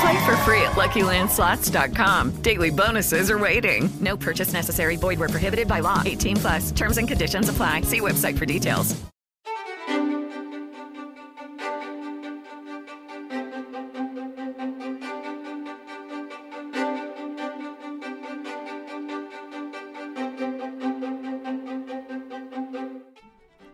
Play for free at LuckyLandSlots.com. Daily bonuses are waiting. No purchase necessary. Void where prohibited by law. 18 plus. Terms and conditions apply. See website for details.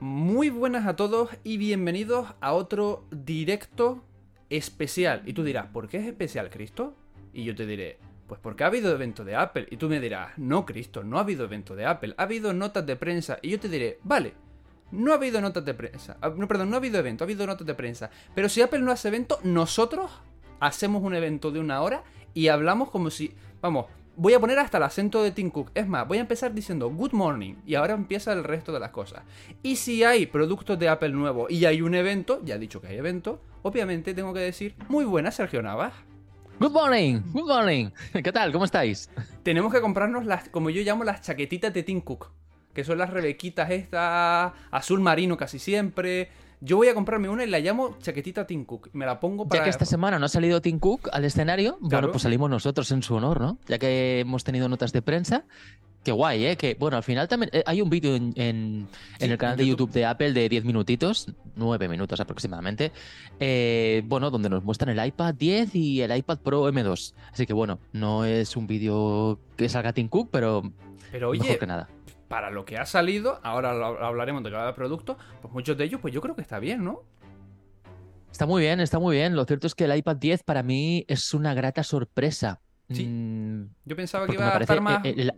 Muy buenas a todos y bienvenidos a otro directo especial. Y tú dirás, ¿por qué es especial, Cristo? Y yo te diré, pues porque ha habido evento de Apple. Y tú me dirás, no, Cristo, no ha habido evento de Apple. Ha habido notas de prensa. Y yo te diré, vale, no ha habido notas de prensa. Ah, No, perdón, no ha habido evento, ha habido notas de prensa. Pero si Apple no hace evento, nosotros hacemos un evento de una hora y hablamos como si, vamos, voy a poner hasta el acento de Tim Cook. Es más, voy a empezar diciendo good morning y ahora empieza el resto de las cosas. Y si hay productos de Apple nuevos y hay un evento, ya he dicho que hay evento, obviamente tengo que decir muy buena Sergio Navas. Good morning, good morning. ¿Qué tal? ¿Cómo estáis? Tenemos que comprarnos las, como yo llamo, las chaquetitas de Tim Cook. Que son las rebequitas estas, azul marino casi siempre. Yo voy a comprarme una y la llamo chaquetita Tim Cook. Me la pongo para... Ya que esta semana no ha salido Tim Cook al escenario, Claro. bueno, pues salimos nosotros en su honor, ¿no? Ya que hemos tenido notas de prensa. Qué guay, ¿eh? Que, bueno, al final también eh, hay un vídeo en, en- en el canal de YouTube de Apple de 10 minutitos, 9 minutos aproximadamente, eh, bueno, donde nos muestran el iPad 10 y el iPad Pro M2. Así que, bueno, no es un vídeo que salga Tim Cook, pero Pero mejor que nada. Para lo que ha salido, ahora lo- hablaremos de cada producto, pues muchos de ellos, pues yo creo que está bien, ¿no? Está muy bien, está muy bien. Lo cierto es que el iPad 10 para mí es una grata sorpresa. Sí. Mm, Yo pensaba que iba a estar más, el-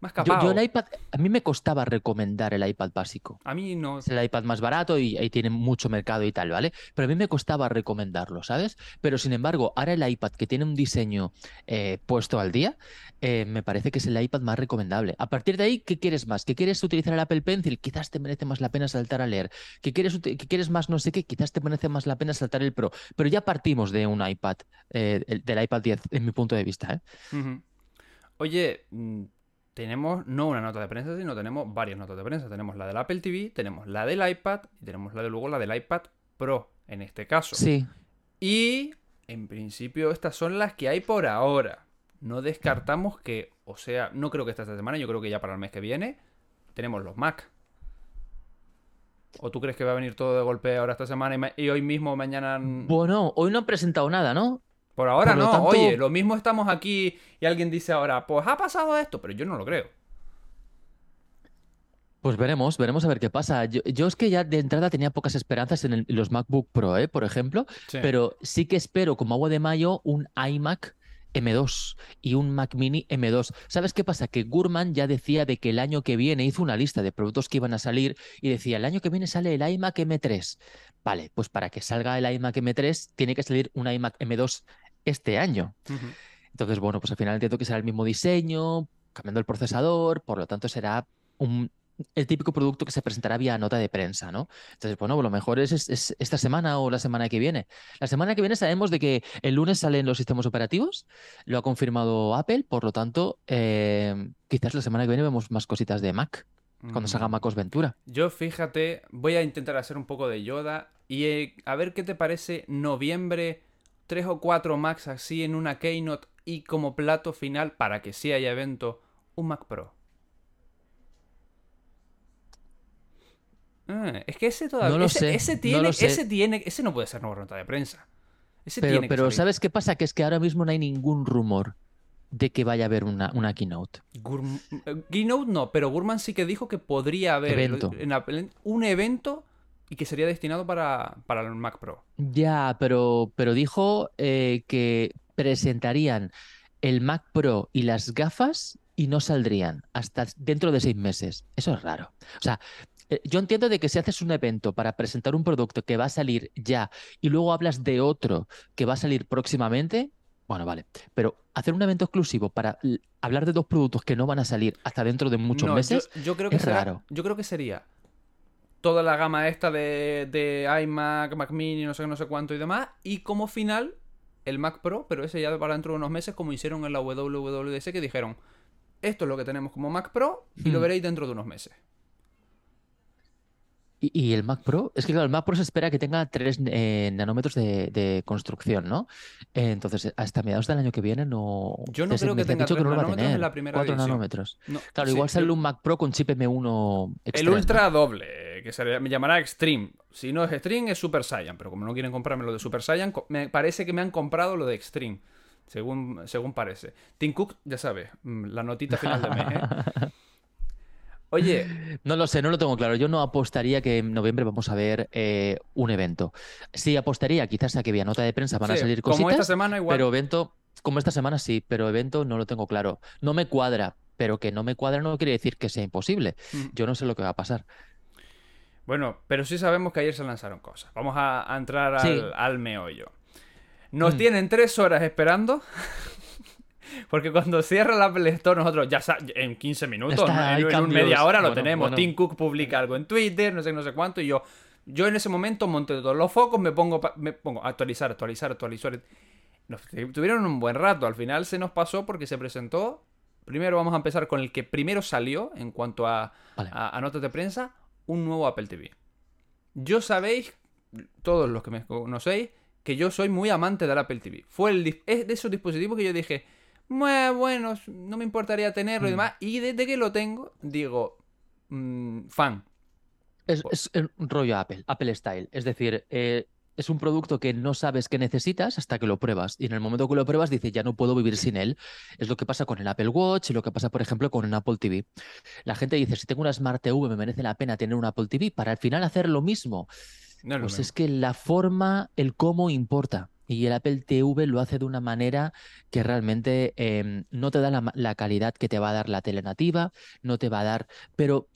más Yo, capado. yo el iPad, a mí me costaba recomendar el iPad básico. A mí no. Es el iPad más barato y ahí tiene mucho mercado y tal, ¿vale? Pero a mí me costaba recomendarlo, ¿sabes? Pero sin embargo, ahora el iPad que tiene un diseño eh, puesto al día, eh, me parece que es el iPad más recomendable. A partir de ahí, ¿qué quieres más? ¿Que quieres utilizar el Apple Pencil? Quizás te merece más la pena saltar a leer. ¿Que quieres, que quieres más no sé qué? Quizás te merece más la pena saltar el Pro. Pero ya partimos de un iPad, eh, el- del iPad 10, en mi punto de vista, ¿eh? Oye, mm, tenemos no una nota de prensa, sino tenemos varias notas de prensa. Tenemos la del Apple TV, tenemos la del iPad y tenemos la de luego la del iPad Pro, en este caso. Sí. Y en principio estas son las que hay por ahora. No descartamos que, o sea, no creo que esta semana, yo creo que ya para el mes que viene tenemos los Mac. ¿O tú crees que va a venir todo de golpe ahora esta semana y, y hoy mismo, mañana... Bueno, hoy no han presentado nada, ¿no? Por ahora por lo no, tanto- oye, lo mismo estamos aquí y alguien dice ahora, pues ha pasado esto, pero yo no lo creo. Pues veremos, veremos a ver qué pasa. Yo, yo es que ya de entrada tenía pocas esperanzas en, el- en los MacBook Pro, ¿eh? por ejemplo, Sí. pero sí que espero como agua de mayo un iMac M2 y un Mac Mini M2. ¿Sabes qué pasa? Que Gurman ya decía de que el año que viene hizo una lista de productos que iban a salir y decía, el año que viene sale el iMac M3. Vale, pues para que salga el iMac M3 tiene que salir un iMac M2 este año. Entonces, bueno, pues al final entiendo que será el mismo diseño, cambiando el procesador, por lo tanto será un, el típico producto que se presentará vía nota de prensa, ¿no? Entonces, bueno, lo mejor es, es- es esta semana o la semana que viene. La semana que viene sabemos de que el lunes salen los sistemas operativos, lo ha confirmado Apple, por lo tanto, eh, quizás la semana que viene vemos más cositas de Mac, cuando salga Mm. MacOS Ventura. Yo fíjate, voy a intentar hacer un poco de Yoda y eh, a ver qué te parece noviembre, tres o cuatro Macs así en una Keynote y como plato final para que sí haya evento, un Mac Pro. Ah, es que ese todavía. No lo ese, sé, ese no tiene, lo sé. ese tiene, ese no puede ser nueva nota de prensa. Ese Pero, tiene pero salir. ¿sabes qué pasa? Que es que ahora mismo no hay ningún rumor. de que vaya a haber una, una keynote. Gurm- eh, Keynote no, pero Gurman sí que dijo que podría haber Evento. en un evento y que sería destinado para, para el Mac Pro. Ya, pero, pero dijo eh, que presentarían el Mac Pro y las gafas y no saldrían hasta dentro de seis meses. Eso es raro. O sea, eh, yo entiendo de que si haces un evento para presentar un producto que va a salir ya y luego hablas de otro que va a salir próximamente, bueno, vale. Pero hacer un evento exclusivo para hablar de dos productos que no van a salir hasta dentro de muchos No, yo- meses, yo, creo que es será- raro. Yo creo que sería toda la gama esta de, de iMac, Mac Mini, no sé qué, no sé cuánto y demás. Y como final, el Mac Pro, pero ese ya para dentro de unos meses, como hicieron en la WWDC, que dijeron, esto es lo que tenemos como Mac Pro y lo Hmm. veréis dentro de unos meses. Y, y el Mac Pro, es que claro, el Mac Pro se espera que tenga 3 nanómetros de, de construcción, ¿no? Eh, entonces, hasta mediados del año que viene no... Yo no creo que tenga dicho que 3 no lo va a nanómetros en la primera 4 edición. nanómetros. No, Claro, sí, igual sale yo- un Mac Pro con chip M1 El. Ultra doble, que se me llamará Extreme. Si no es Extreme, es Super Saiyan. Pero como no quieren comprarme lo de Super Saiyan, me parece que me han comprado lo de Extreme. Según, según parece. Tim Cook, ya sabes, mm, la notita final de mes, ¿eh? Oye, No lo sé, no lo tengo claro. Yo no apostaría que en noviembre vamos a ver eh, un evento. Sí apostaría quizás a que vía nota de prensa van a salir como cositas, esta semana igual. pero evento, como esta semana sí, pero evento no lo tengo claro. No me cuadra, pero que no me cuadra no quiere decir que sea imposible. Mm. Yo no sé lo que va a pasar. Bueno, pero sí sabemos que ayer se lanzaron cosas. Vamos a, a entrar al, Sí. al meollo. Nos Mm. tienen tres horas esperando. Porque cuando cierra la Apple Store, nosotros ya en 15 minutos, Está, ¿no? en, en media hora lo tenemos. bueno. Tim Cook publica algo en Twitter, no sé, no sé cuánto, y yo, yo en ese momento monté todos los focos, me pongo, me pongo a actualizar, actualizar, actualizar. Nos tuvieron un buen rato. Al final se nos pasó porque se presentó. Primero vamos a empezar con el que primero salió en cuanto a, Vale. a, a notas de prensa, un nuevo Apple TV. Yo sabéis, todos los que me conocéis, que yo soy muy amante del Apple TV. Fue el, es de esos dispositivos que yo dije, "Mue, bueno, no me importaría tenerlo y Mm. demás. Y desde que lo tengo, digo, mm, fan. Es, es un rollo Apple, Apple Style. Es decir, eh, es un producto que no sabes que necesitas hasta que lo pruebas. Y en el momento que lo pruebas, dices, ya no puedo vivir sin él. Es lo que pasa con el Apple Watch y lo que pasa, por ejemplo, con un Apple TV. La gente dice, si tengo una Smart TV, me merece la pena tener un Apple TV para al final hacer lo mismo. No es Pues es que la forma, el cómo importa. Y el Apple TV lo hace de una manera que realmente em, no te da la, la calidad que te va a dar la tele nativa, no te va a dar, pero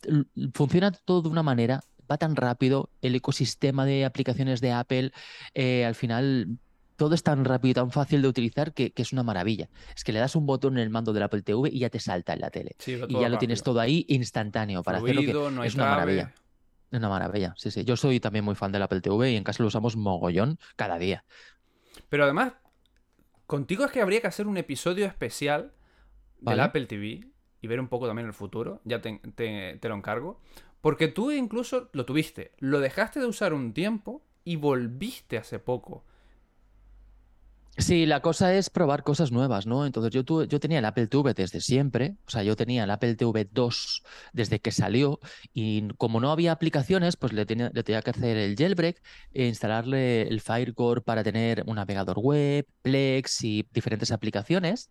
funciona todo de una manera, va tan rápido, el ecosistema de aplicaciones de Apple, eh, al final todo es tan rápido y tan fácil de utilizar que, que es una maravilla. Es que le das un botón en el mando del Apple TV y ya te salta en la tele. Sí, Y ya lo tienes todo ahí instantáneo para hacer lo que Fluido, no es una maravilla. Es una maravilla, sí, sí. Yo soy también muy fan del Apple TV y en casa lo usamos mogollón cada día. Pero además, contigo es que habría que hacer un episodio especial del Vale. Apple TV y ver un poco también el futuro. Ya te, te- te lo encargo. Porque tú incluso lo tuviste, lo dejaste de usar un tiempo y volviste hace poco. Sí, la cosa es probar cosas nuevas, ¿no? Entonces yo, tuve- yo tenía el Apple TV desde siempre, o sea, yo tenía el Apple TV 2 desde que salió y como no había aplicaciones, pues le tenía, le tenía que hacer el jailbreak e instalarle el Firecore para tener un navegador web, Plex y diferentes aplicaciones.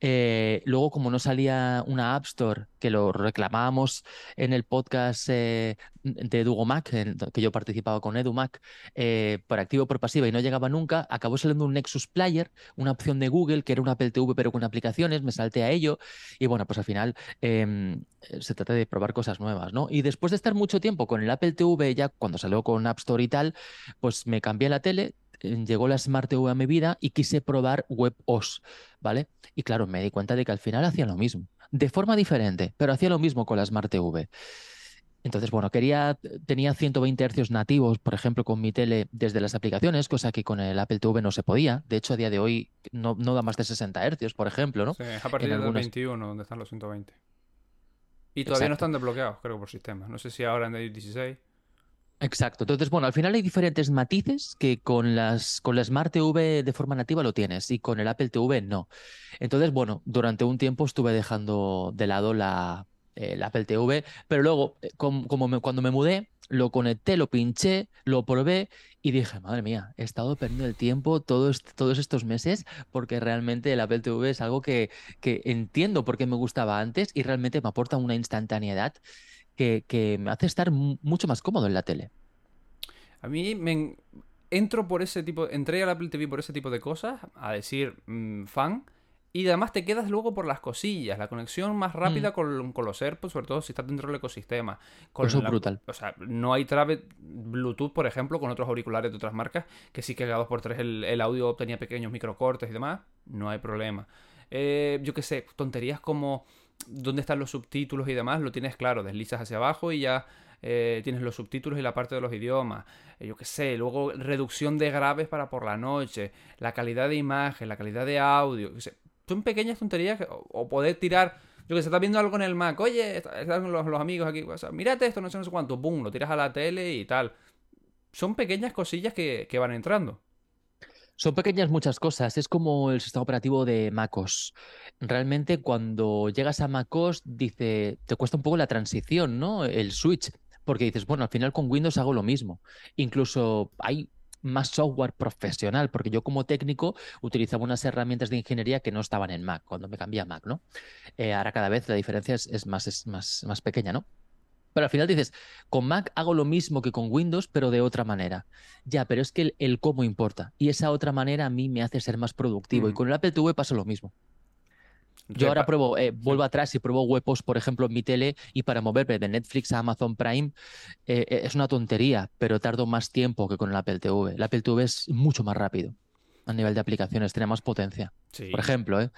Eh, luego, como no salía una App Store, que lo reclamábamos en el podcast eh, de EdugoMac, en- que yo participaba con EduMac, eh, por activo por pasiva y no llegaba nunca, acabó saliendo un Nexus Player, una opción de Google que era un Apple TV pero con aplicaciones, me salté a ello y bueno, pues al final em, eh, se trata de probar cosas nuevas, ¿no? Y después de estar mucho tiempo con el Apple TV, ya cuando salió con App Store y tal, pues me cambié la tele, eh, llegó la Smart TV a mi vida y quise probar WebOS, ¿vale? Y claro, me di cuenta de que al final hacía lo mismo, de forma diferente, pero hacía lo mismo con la Smart TV. Entonces, bueno, quería, tenía 120 hercios nativos, por ejemplo, con mi tele desde las aplicaciones, cosa que con el Apple TV no se podía. De hecho, a día de hoy no, no da más de 60 hercios, por ejemplo, ¿no? Sí, es a partir En del algunas- 21 donde están los 120. Y todavía no están desbloqueados, creo, por sistema. No sé si ahora en el 16. Exacto. Entonces, bueno, al final hay diferentes matices que con las con la Smart TV de forma nativa lo tienes y con el Apple TV no. Entonces, bueno, durante un tiempo estuve dejando de lado la el Apple TV, pero luego, eh, com- como, cuando me mudé, lo conecté, lo pinché, lo probé y dije, madre mía, he estado perdiendo el tiempo todos, todos estos meses porque realmente el Apple TV es algo que, que entiendo por qué me gustaba antes y realmente me aporta una instantaneidad que, que me hace estar mu- mucho más cómodo en la tele. A mí me en- entro por ese tipo, entré al Apple TV por ese tipo de cosas, a decir mm, fan, y además te quedas luego por las cosillas, la conexión más rápida con, con los AirPods, sobre todo si estás dentro del ecosistema. Con Eso es la- brutal. O sea, no hay trave Bluetooth, por ejemplo, con otros auriculares de otras marcas, que sí que cada 2x3 el, el audio tenía pequeños microcortes y demás, no hay problema. Eh, yo qué sé, tonterías como dónde están los subtítulos y demás, lo tienes claro, deslizas hacia abajo y ya eh, tienes los subtítulos y la parte de los idiomas. Eh, yo qué sé, luego reducción de graves para por la noche, la calidad de imagen, la calidad de audio. Son pequeñas tonterías o, poder tirar. Yo que sé, estás viendo algo en el Mac, oye, está- están los, amigos aquí, o mírate esto, no sé, no sé cuánto, boom, lo tiras a la tele y tal. Son pequeñas cosillas que, que van entrando. Son pequeñas muchas cosas, es como el sistema operativo de MacOS. Realmente cuando llegas a MacOS dice, te cuesta un poco la transición, ¿no? El switch, porque dices, bueno, al final con Windows hago lo mismo. Incluso hay más software profesional, porque yo como técnico utilizaba unas herramientas de ingeniería que no estaban en Mac cuando me cambié a Mac, ¿no? Eh, ahora cada vez la diferencia es, es más, es más, más pequeña, ¿no? Pero al final dices, con Mac hago lo mismo que con Windows, pero de otra manera. Ya, pero es que el, el cómo importa. Y esa otra manera a mí me hace ser más productivo. Y Mm. con el Apple TV pasa lo mismo. Yo ahora pruebo, eh, vuelvo atrás y pruebo huepos, por ejemplo, en mi tele y para moverme de Netflix a Amazon Prime eh, eh, es una tontería, pero tardo más tiempo que con el Apple TV. El Apple TV es mucho más rápido a nivel de aplicaciones, tiene más potencia. Sí. Por ejemplo, ¿eh?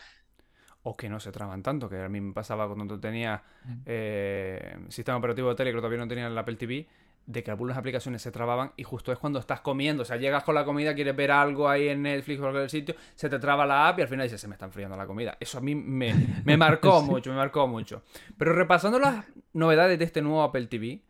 O que no se traban tanto, que a mí me pasaba cuando tenía Mm. eh, sistema operativo de tele, que todavía no tenía el Apple TV, de que algunas aplicaciones se trababan y justo es cuando estás comiendo. O sea, llegas con la comida, quieres ver algo ahí en Netflix o en cualquier sitio, se te traba la app y al final dices, se me está enfriando la comida. Eso a mí me, me marcó mucho, me marcó mucho. Pero repasando las novedades de este nuevo Apple TV,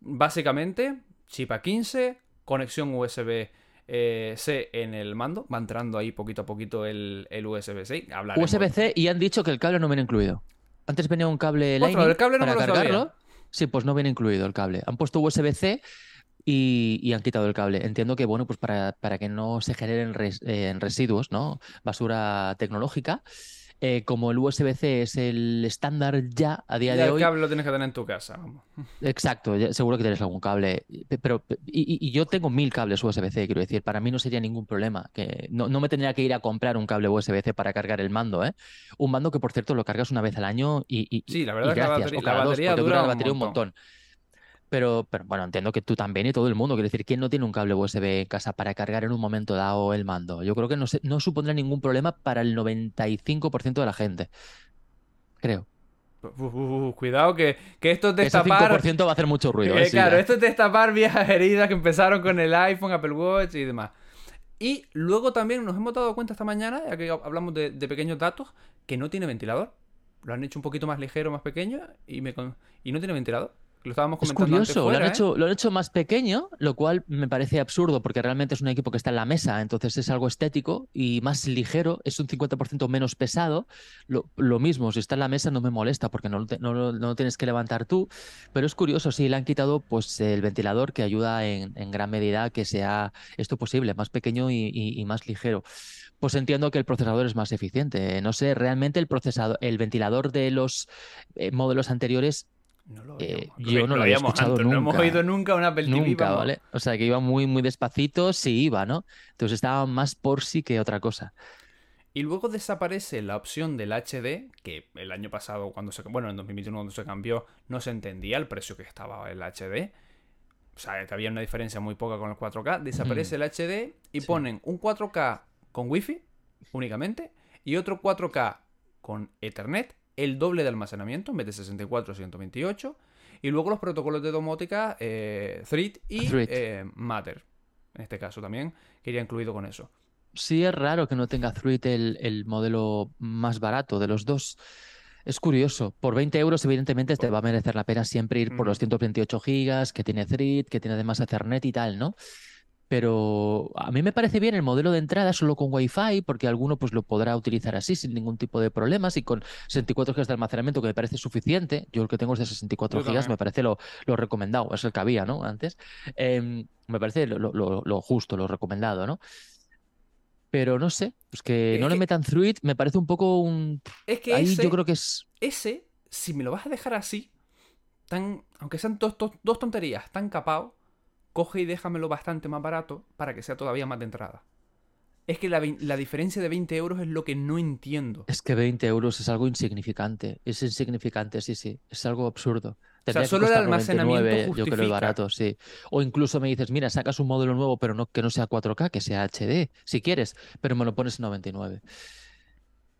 básicamente, chip A15, conexión USB. Eh, C en el mando, va entrando ahí poquito a poquito el, el USB-C. USB-C y han dicho que el cable no viene incluido. Antes venía un cable Lightning el cable no para lo sabía. cargarlo. Sí, pues no viene incluido el cable. Han puesto USB-C y, y han quitado el cable. Entiendo que, bueno, pues para, para que no se generen res- eh, residuos, ¿no? Basura tecnológica. Eh, como el USB-C es el estándar ya a día de el hoy, cable lo tienes que tener en tu casa. Exacto, seguro que tienes algún cable. Pe- Pero, pe- y, y- yo tengo mil cables USB-C, quiero decir, para mí no sería ningún problema. Que no, no me tendría que ir a comprar un cable USB-C para cargar el mando, ¿eh? Un mando que, por cierto, lo cargas una vez al año y, y- Sí, la verdad es que la batería- la batería dura la un batería un montón. montón. Pero, pero bueno, entiendo que tú también y todo el mundo. Quiero decir, ¿quién no tiene un cable USB en casa para cargar en un momento dado el mando? Yo creo que no, se- no supondrá ningún problema para el 95% de la gente. Creo. Uf, uf, uf, cuidado que, que esto es Ese destapar. 5% va a hacer mucho ruido. Eh, ¿eh? Sí, claro, ya. esto es destapar viejas heridas que empezaron con el iPhone, Apple Watch y demás. Y luego también nos hemos dado cuenta esta mañana, ya que hablamos de, de pequeños datos, que no tiene ventilador. Lo han hecho un poquito más ligero, más pequeño y, me con- y no tiene ventilador. Lo estábamos Es comentando antes curioso, lo, fuera, han ¿eh? hecho, lo han hecho más pequeño, lo cual me parece absurdo porque realmente es un equipo que está en la mesa, entonces es algo estético y más ligero, es un 50% menos pesado. Lo, lo mismo, si está en la mesa no me molesta porque no no no tienes que levantar tú, pero es curioso, sí, le han quitado pues el ventilador que ayuda en, en gran medida a que sea esto posible, más pequeño y, y- y más ligero. Pues entiendo que el procesador es más eficiente. No sé, realmente el procesador, el ventilador de los eh, modelos anteriores No lo eh, yo no lo había escuchado antes, No hemos nunca. oído nunca una Apple TV. Nunca, vamos. ¿vale? O sea, que iba muy, muy despacito, sí iba, ¿no? Entonces estaba más por sí que otra cosa. Y luego desaparece la opción del HD, que el año pasado, cuando se, bueno, en 2021 cuando se cambió, no se entendía el precio que estaba el HD. O sea, que había una diferencia muy poca con el 4K. Desaparece el HD y Sí. ponen un 4K con Wi-Fi únicamente y otro 4K con Ethernet, el doble de almacenamiento en vez de 64 128. Y luego los protocolos de domótica eh, Thread y Thread. eh, Matter. En este caso también, que iría incluido con eso. Sí es raro que no tenga Thread el, el modelo más barato de los dos. Es curioso. Por 20 euros, evidentemente, te va a merecer la pena siempre ir por los 128 gigas, que tiene Thread, que tiene además Ethernet y tal, ¿no? Pero a mí me parece bien el modelo de entrada solo con Wi-Fi, porque alguno pues lo podrá utilizar así sin ningún tipo de problemas y con 64 GB de almacenamiento que me parece suficiente. Yo el que tengo es de 64 Yo GB, me parece lo, lo recomendado, es el que había, ¿no? Antes. Em, me parece lo, lo- lo justo, lo recomendado, ¿no? Pero no sé, pues que Es no le metan Thruit me parece un poco un... Es que Ahí ese, yo creo que es... ese, si me lo vas a dejar así, tan, aunque sean dos, dos- dos tonterías, tan capao, coge y déjamelo bastante más barato para que sea todavía más de entrada. Es que la, diferencia de 20 euros es lo que no entiendo. Es que 20 euros es algo insignificante. Es insignificante, sí, sí. Es algo absurdo. Tendría que solo el almacenamiento 99, yo creo, el justifica. barato, sí. O incluso me dices, mira, sacas un modelo nuevo, pero no que no sea 4K, que sea HD, si quieres, pero me lo pones en 99.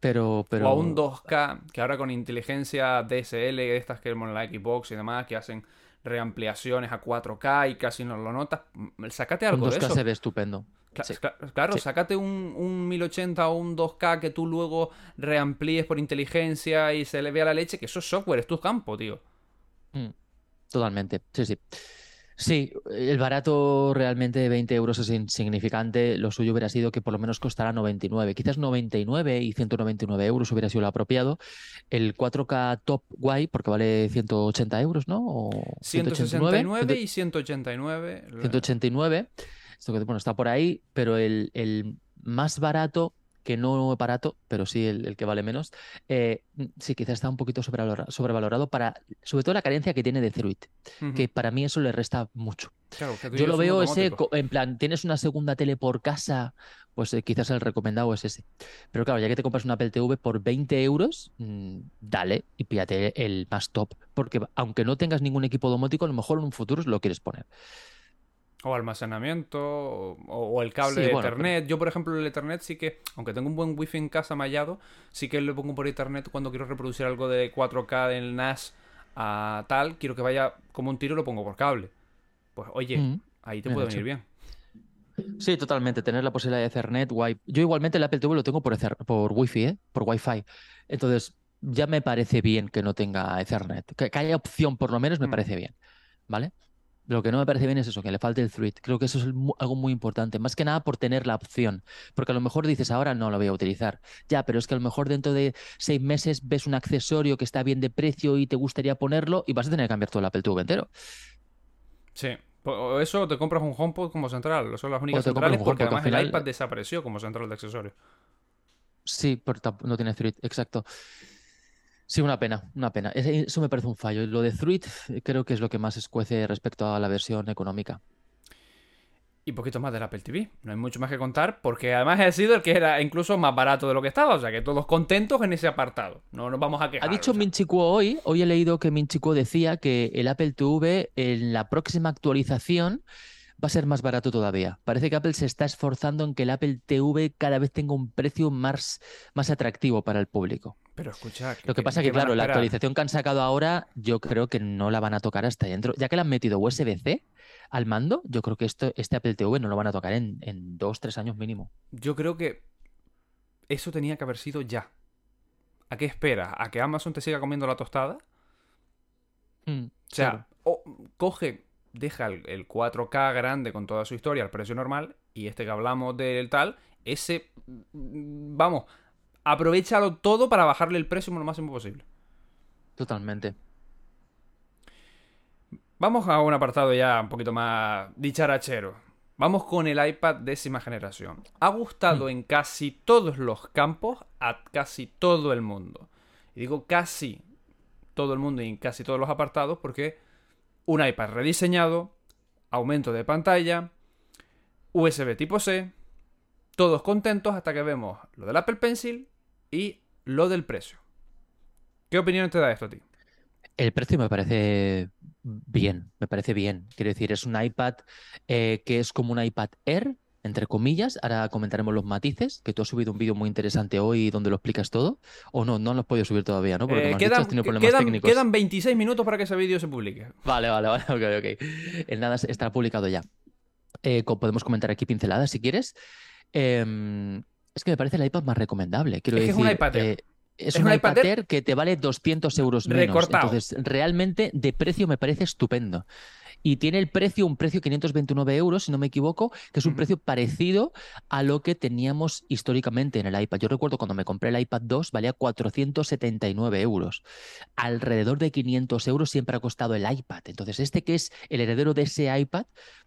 Pero, pero... O a un 2K, que ahora con inteligencia DSL, estas que en la Xbox y demás, que hacen reampliaciones a 4K y casi no lo notas, mm, sácate algo de 2K eso. se ve estupendo. Cla- Sí. cla- Claro, Sí. sácate un, un 1080 o un 2K que tú luego reamplíes por inteligencia y se le vea la leche, que eso es software, es tu campo, tío. Mm, Totalmente, sí, sí. Sí, el barato realmente de 20 euros es insignificante. Lo suyo hubiera sido que por lo menos costara 99. Quizás 99 y 199 euros hubiera sido lo apropiado. El 4K top guay, porque vale 180 euros, ¿no? O 169 y 189. 189. Esto que bueno, está por ahí, pero el, el más barato, que no barato, pero sí el, el que vale menos, eh, sí, quizás está un poquito sobrevalora- sobrevalorado para, sobre todo la carencia que tiene de Ceruit, Ujú. que para mí eso le resta mucho. Claro, que Yo lo veo ese, en plan, tienes una segunda tele por casa, pues eh, quizás el recomendado es ese. Pero claro, ya que te compras una Apple TV por 20 euros, mm, dale y píllate el más top, porque aunque no tengas ningún equipo domótico, a lo mejor en un futuro lo quieres poner. O almacenamiento, o, o el cable Sí, de bueno, Ethernet. Yo, por ejemplo, el Ethernet sí que, aunque tengo un buen wifi en casa mallado, sí que lo pongo por Ethernet cuando quiero reproducir algo de 4K del NAS a tal, quiero que vaya como un tiro, lo pongo por cable. Pues oye, Mm, ahí te puede venir bien. Sí, totalmente. Tener la posibilidad de Ethernet, Wi- Yo igualmente el Apple TV lo tengo por, Ether- por Wi-Fi, ¿eh? Por Wi-Fi. Entonces, ya me parece bien que no tenga Ethernet. Que, que haya opción, por lo menos, me Mm. parece bien. ¿Vale? Lo que no me parece bien es eso, que le falte el Thread. Creo que eso es algo muy importante. Más que nada por tener la opción. Porque a lo mejor dices, ahora no lo voy a utilizar. Ya, pero es que a lo mejor dentro de seis meses ves un accesorio que está bien de precio y te gustaría ponerlo y vas a tener que cambiar todo el Apple TV entero. Sí. O eso o te compras un HomePod como central. Son las únicas te centrales porque HomePod, además el iPad desapareció como central de accesorios. Sí, pero no tiene Thread, exacto. Sí, una pena, una pena. Eso me parece un fallo. Lo de Thread eh, creo que es lo que más escuece respecto a la versión económica. Y poquito más del Apple TV. No hay mucho más que contar porque además ha sido el que era incluso más barato de lo que estaba. O sea que todos contentos en ese apartado. No nos vamos a quejar. Ha dicho o sea. Hoy, hoy he leído que Min Chi Kuo decía que el Apple TV en la próxima actualización va a ser más barato todavía. Parece que Apple se está esforzando en que el Apple TV cada vez tenga un precio más, más atractivo para el público. Pero escucha. Lo que pasa es que, claro, la actualización que han sacado ahora, yo creo que no la van a tocar hasta dentro. Ya que le han metido USB-C al mando, yo creo que esto, este Apple TV no lo van a tocar en, en dos, tres años mínimo. Yo creo que eso tenía que haber sido ya. ¿A qué esperas? ¿A que Amazon te siga comiendo la tostada? Mm, O sea, claro. o coge, deja el, el 4K grande con toda su historia al precio normal y este que hablamos del tal, ese, mm, vamos, aprovechalo todo para bajarle el precio lo máximo posible. totalmente. Vamos a un apartado ya un poquito más dicharachero. Vamos con el iPad décima generación. Ha gustado en casi todos los campos a casi todo el mundo. Y digo casi todo el mundo y en casi todos los apartados porque un iPad rediseñado, aumento de pantalla, USB tipo C, todos contentos hasta que vemos lo del Apple Pencil y lo del precio. ¿Qué opinión te da esto a ti? El precio me parece bien, me parece bien. Quiero decir, es un iPad eh, que es como un iPad Air, entre comillas. Ahora comentaremos los matices, que tú has subido un vídeo muy interesante hoy donde lo explicas todo. O no, no lo has podido subir todavía, ¿no? Porque Eh, dicho, quedan, has tenido problemas quedan- técnicos. quedan 26 minutos para que ese vídeo se publique. Vale, vale, vale, ok, ok. El nada estará publicado ya. Eh, podemos comentar aquí pinceladas si quieres. Em, es que me parece el iPad más recomendable. Quiero Es que es un decir, iPad Air. eh, Es, Es un un iPad Air que te vale 200 euros menos. Recortado. Entonces, realmente de precio me parece estupendo. Y tiene el precio, un precio 529 euros, si no me equivoco, que es un precio parecido a lo que teníamos históricamente en el iPad. Yo recuerdo cuando me compré el iPad 2 valía 479 euros. Alrededor de 500 euros siempre ha costado el iPad. Entonces, este que es el heredero de ese iPad,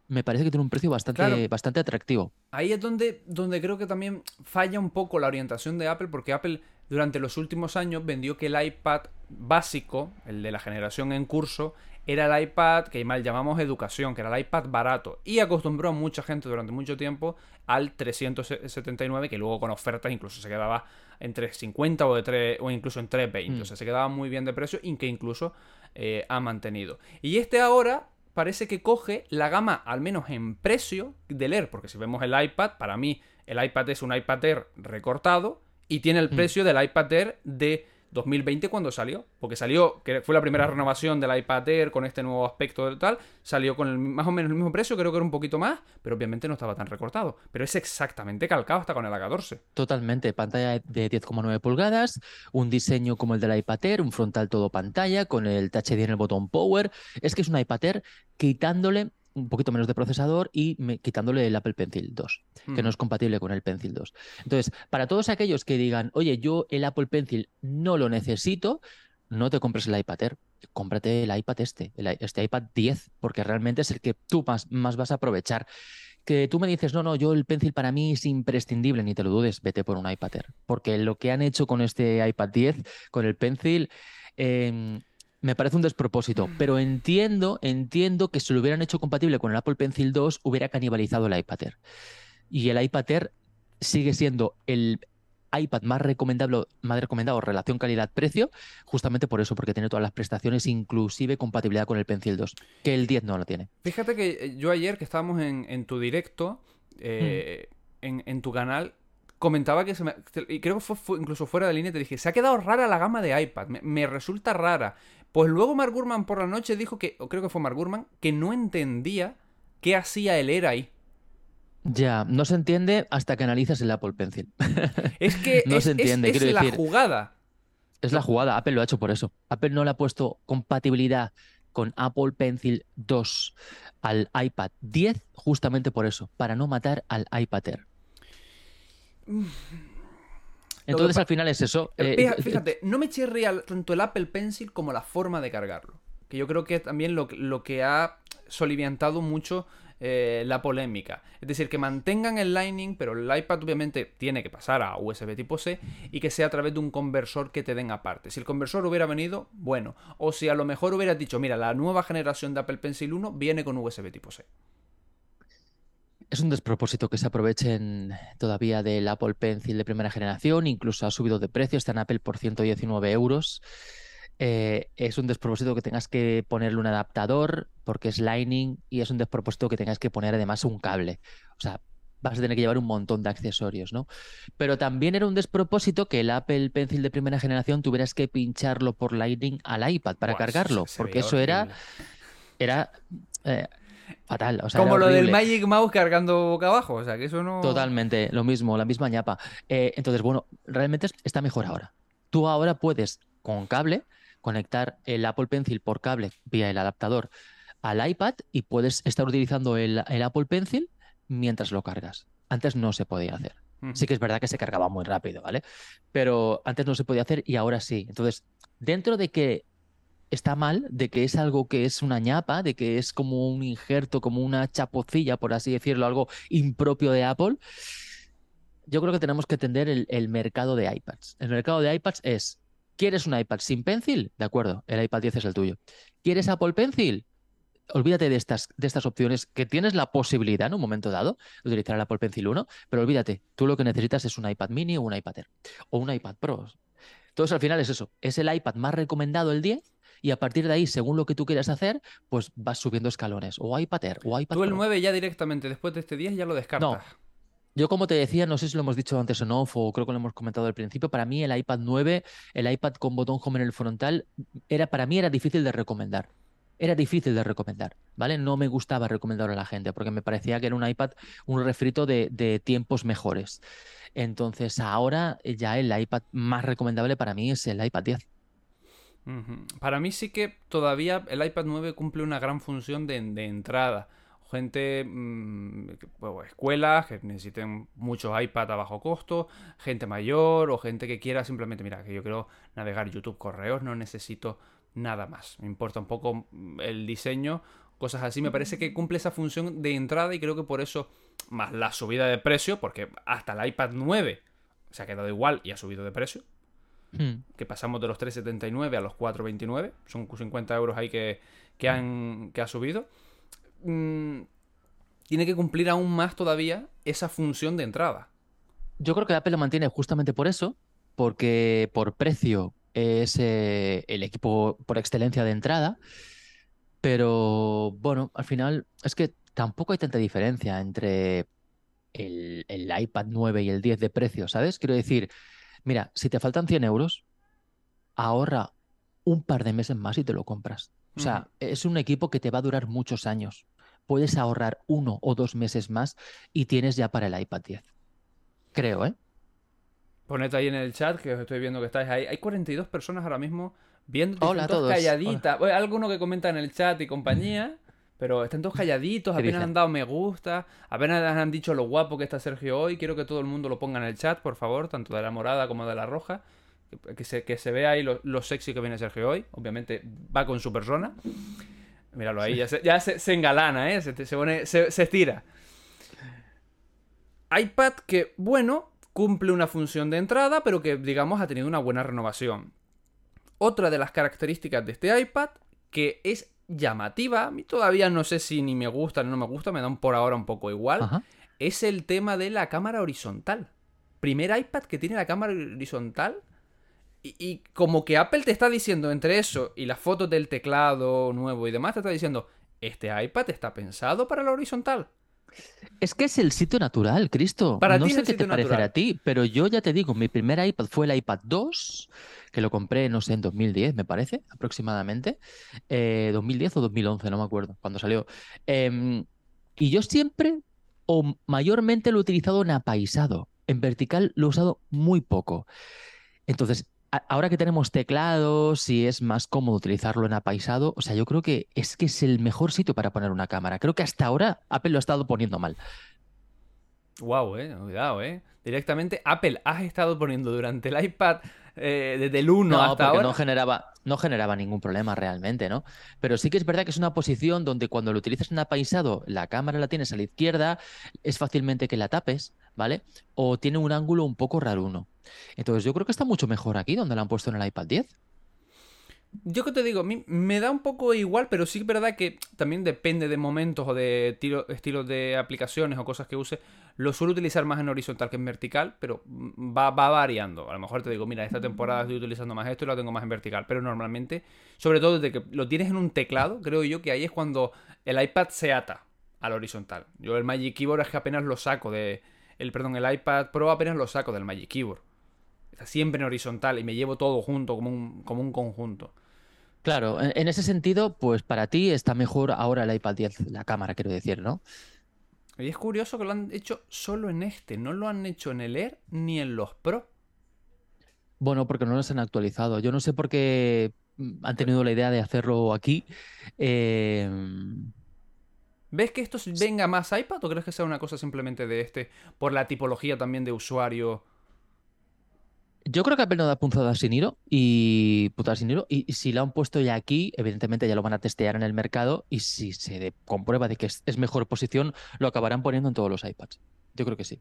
me parece que tiene un precio bastante, Claro. bastante atractivo. Ahí es donde, donde creo que también falla un poco la orientación de Apple, porque Apple durante los últimos años vendió que el iPad básico, el de la generación en curso, era el iPad que mal llamamos educación, que era el iPad barato. Y acostumbró a mucha gente durante mucho tiempo al 379, que luego con ofertas incluso se quedaba en 350 o, de 3, o incluso en 320. Mm. O sea, se quedaba muy bien de precio y que incluso eh, ha mantenido. Y este ahora parece que coge la gama, al menos en precio, del Air. Porque si vemos el iPad, para mí el iPad es un iPad Air recortado y tiene el Mm. precio del iPad Air de 2020 cuando salió. Porque salió, que fue la primera renovación del iPad Air con este nuevo aspecto del tal, salió con el, más o menos el mismo precio, creo que era un poquito más, pero obviamente no estaba tan recortado. Pero es exactamente calcado hasta con el A14. Totalmente, pantalla de 10,9 pulgadas, un diseño como el del iPad Air, un frontal todo pantalla, con el Touch ID en el botón Power. Es que es un iPad Air quitándole un poquito menos de procesador y me- quitándole el Apple Pencil 2, que no Mm. es compatible con el Pencil 2. Entonces, para todos aquellos que digan, oye, yo el Apple Pencil no lo necesito, no te compres el iPad Air, cómprate el iPad este, el este iPad 10, porque realmente es el que tú más, más vas a aprovechar. Que tú me dices, no, no, yo el Pencil para mí es imprescindible, ni te lo dudes, vete por un iPad Air. Porque lo que han hecho con este iPad 10, con el Pencil, em, me parece un despropósito. Pero entiendo, entiendo que si lo hubieran hecho compatible con el Apple Pencil 2, hubiera canibalizado el iPad Air. Y el iPad Air sigue siendo el iPad más recomendable, más recomendado relación calidad-precio, justamente por eso, porque tiene todas las prestaciones, inclusive compatibilidad con el Pencil 2, que el 10 no lo tiene. Fíjate que eh, yo ayer que estábamos en, en tu directo, eh, en, en tu canal, comentaba que se me... Y creo que fue, fue incluso fuera de línea, te dije, se ha quedado rara la gama de iPad, me, me resulta rara. Pues luego Mark Gurman por la noche dijo que, o creo que fue Mark Gurman, que no entendía qué hacía el Air ahí. Ya, no se entiende hasta que analizas el Apple Pencil. Es que No es, se es- entiende, es quiero la decir. jugada. Es la jugada, Apple lo ha hecho por eso. Apple no le ha puesto compatibilidad con Apple Pencil 2 al iPad 10 justamente por eso, para no matar al iPad Air. Entonces al final es eso. eh, Fija- eh, Fíjate, no me chirría tanto el Apple Pencil como la forma de cargarlo. Que yo creo que es también lo, lo que ha soliviantado mucho eh, la polémica. Es decir, que mantengan el Lightning, pero el iPad obviamente tiene que pasar a USB tipo C y que sea a través de un conversor que te den aparte. Si el conversor hubiera venido, bueno. O si a lo mejor hubieras dicho, mira, la nueva generación de Apple Pencil 1 viene con USB tipo C. Es un despropósito que se aprovechen todavía del Apple Pencil de primera generación, incluso ha subido de precio, está en Apple por 119 euros. Eh, es un despropósito que tengas que ponerle un adaptador porque es Lightning y es un despropósito que tengas que poner además un cable. O sea, vas a tener que llevar un montón de accesorios, ¿no? Pero también era un despropósito que el Apple Pencil de primera generación tuvieras que pincharlo por Lightning al iPad para Buah, cargarlo, porque eso era, era eh, fatal. O sea, Como lo del. Magic Mouse cargando boca abajo. O sea, que eso no. Totalmente, lo mismo, la misma ñapa. Eh, entonces, bueno, realmente es- está mejor ahora. Tú ahora puedes, con cable, conectar el Apple Pencil por cable vía el adaptador al iPad y puedes estar utilizando el, el Apple Pencil mientras lo cargas. Antes no se podía hacer. Sí que es verdad que se cargaba muy rápido, ¿vale? Pero antes no se podía hacer y ahora sí. Entonces, dentro de que está mal, de que es algo que es una ñapa, de que es como un injerto, como una chapocilla, por así decirlo, algo impropio de Apple, yo creo que tenemos que entender el, el mercado de iPads. El mercado de iPads es, ¿quieres un iPad sin Pencil? De acuerdo, el iPad 10 es el tuyo. ¿Quieres Apple Pencil? Olvídate de estas, de estas opciones que tienes la posibilidad en un momento dado de utilizar el Apple Pencil 1, pero olvídate, tú lo que necesitas es un iPad mini o un iPad Air o un iPad Pro. Entonces al final es eso, es el iPad más recomendado el 10 y a partir de ahí, según lo que tú quieras hacer, pues vas subiendo escalones, o iPad Air o iPad Tú el Pro. 9 ya directamente después de este 10 ya lo descartas. Yo como te decía, no sé si lo hemos dicho antes en off o creo que lo hemos comentado al principio, para mí el iPad 9, el iPad con botón home en el frontal, era, para mí era difícil de recomendar. era difícil de recomendar, ¿vale? No me gustaba recomendarlo a la gente porque me parecía que era un iPad un refrito de, de tiempos mejores. Entonces ahora ya el iPad más recomendable para mí es el iPad 10. Para mí sí que todavía el iPad 9 cumple una gran función de, entrada. Gente, mm, escuelas que necesiten muchos iPad a bajo costo, gente mayor o gente que quiera simplemente, mira, que yo quiero navegar YouTube, correos, no necesito nada más. Me importa un poco mm, el diseño, cosas así. Me parece que cumple esa función de entrada y creo que por eso, más la subida de precio, porque hasta el iPad 9 se ha quedado igual y ha subido de precio Hmm. que pasamos de los 3,79 a los 4,29. Son 50 euros ahí que, que, han, que ha subido. Mm, tiene que cumplir aún más todavía esa función de entrada. Yo creo que Apple lo mantiene justamente por eso, porque por precio es eh, el equipo por excelencia de entrada, pero bueno, al final es que tampoco hay tanta diferencia entre el, el iPad 9 y el 10 de precio, ¿sabes? Quiero decir, mira, si te faltan 100 euros, ahorra un par de meses más y te lo compras. O sea, es un equipo que te va a durar muchos años. Puedes ahorrar uno o dos meses más y tienes ya para el iPad 10. Creo, ¿eh? Poned ahí en el chat que os estoy viendo que estáis ahí. Hay 42 personas ahora mismo viendo. Hola a todos. Bueno, alguno que comenta en el chat y compañía. Pero están todos calladitos, ¿Qué apenas dicen? han dado me gusta, apenas han dicho lo guapo que está Sergio hoy. Quiero que todo el mundo lo ponga en el chat, por favor, tanto de la morada como de la roja. Que, se, que se vea ahí lo, lo sexy que viene Sergio hoy. Obviamente va con su persona. Míralo ahí, ya se, ya se, se engalana, ¿eh? Se, se, pone, se, se estira. iPad que, bueno, cumple una función de entrada, pero que, digamos, ha tenido una buena renovación. Otra de las características de este iPad, que es llamativa, a mí todavía no sé si ni me gusta ni no me gusta, me dan por ahora un poco igual, Ajá. es el tema de la cámara horizontal. Primer iPad que tiene la cámara horizontal. Y, y como que Apple te está diciendo entre eso y las fotos del teclado nuevo y demás, te está diciendo, este iPad está pensado para la horizontal. Es que es el sitio natural, Cristo. Para no sé qué te parecerá a ti, pero yo ya te digo, mi primer iPad fue el iPad 2, que lo compré, no sé, en 2010, me parece, aproximadamente. Eh, 2010 o 2011, no me acuerdo, cuando salió. Em, y yo siempre, o mayormente, lo he utilizado en apaisado. En vertical lo he usado muy poco. Entonces, ahora que tenemos teclados y es más cómodo utilizarlo en apaisado, o sea, yo creo que es que es el mejor sitio para poner una cámara. Creo que hasta ahora Apple lo ha estado poniendo mal. Wow, eh, cuidado, eh. Directamente, Apple has estado poniendo durante el iPad eh, desde el 1 No, hasta porque ahora. no generaba, no generaba ningún problema realmente, ¿no? Pero sí que es verdad que es una posición donde cuando lo utilizas en apaisado, la cámara la tienes a la izquierda, es fácilmente que la tapes, ¿vale? O tiene un ángulo un poco raruno. Entonces yo creo que está mucho mejor aquí donde la han puesto en el iPad 10. Yo que te digo, a mí me da un poco igual, pero sí es verdad que también depende de momentos o de tiro- estilos de aplicaciones o cosas que use. Lo suelo utilizar más en horizontal que en vertical, pero va, va variando. A lo mejor te digo, mira, esta temporada estoy utilizando más esto y lo tengo más en vertical. Pero normalmente, sobre todo desde que lo tienes en un teclado, creo yo que ahí es cuando el iPad se ata al horizontal. Yo el Magic Keyboard es que apenas lo saco de... El, perdón, el iPad Pro apenas lo saco del Magic Keyboard. Está siempre en horizontal y me llevo todo junto como un, como un conjunto. Claro, en, en ese sentido, pues para ti está mejor ahora el iPad 10, la cámara, quiero decir, ¿no? Y es curioso que lo han hecho solo en este, no lo han hecho en el Air ni en los Pro. Bueno, porque no los han actualizado. Yo no sé por qué mm, han tenido la idea de hacerlo aquí. Eh, ¿Ves que esto venga más iPad o crees que sea una cosa simplemente de este por la tipología también de usuario? Yo creo que Apple no da punzadas sin hilo y putas sin hilo. Y, si lo han puesto ya aquí, evidentemente ya lo van a testear en el mercado. Y si se comprueba de que es, es mejor posición, lo acabarán poniendo en todos los iPads. Yo creo que sí.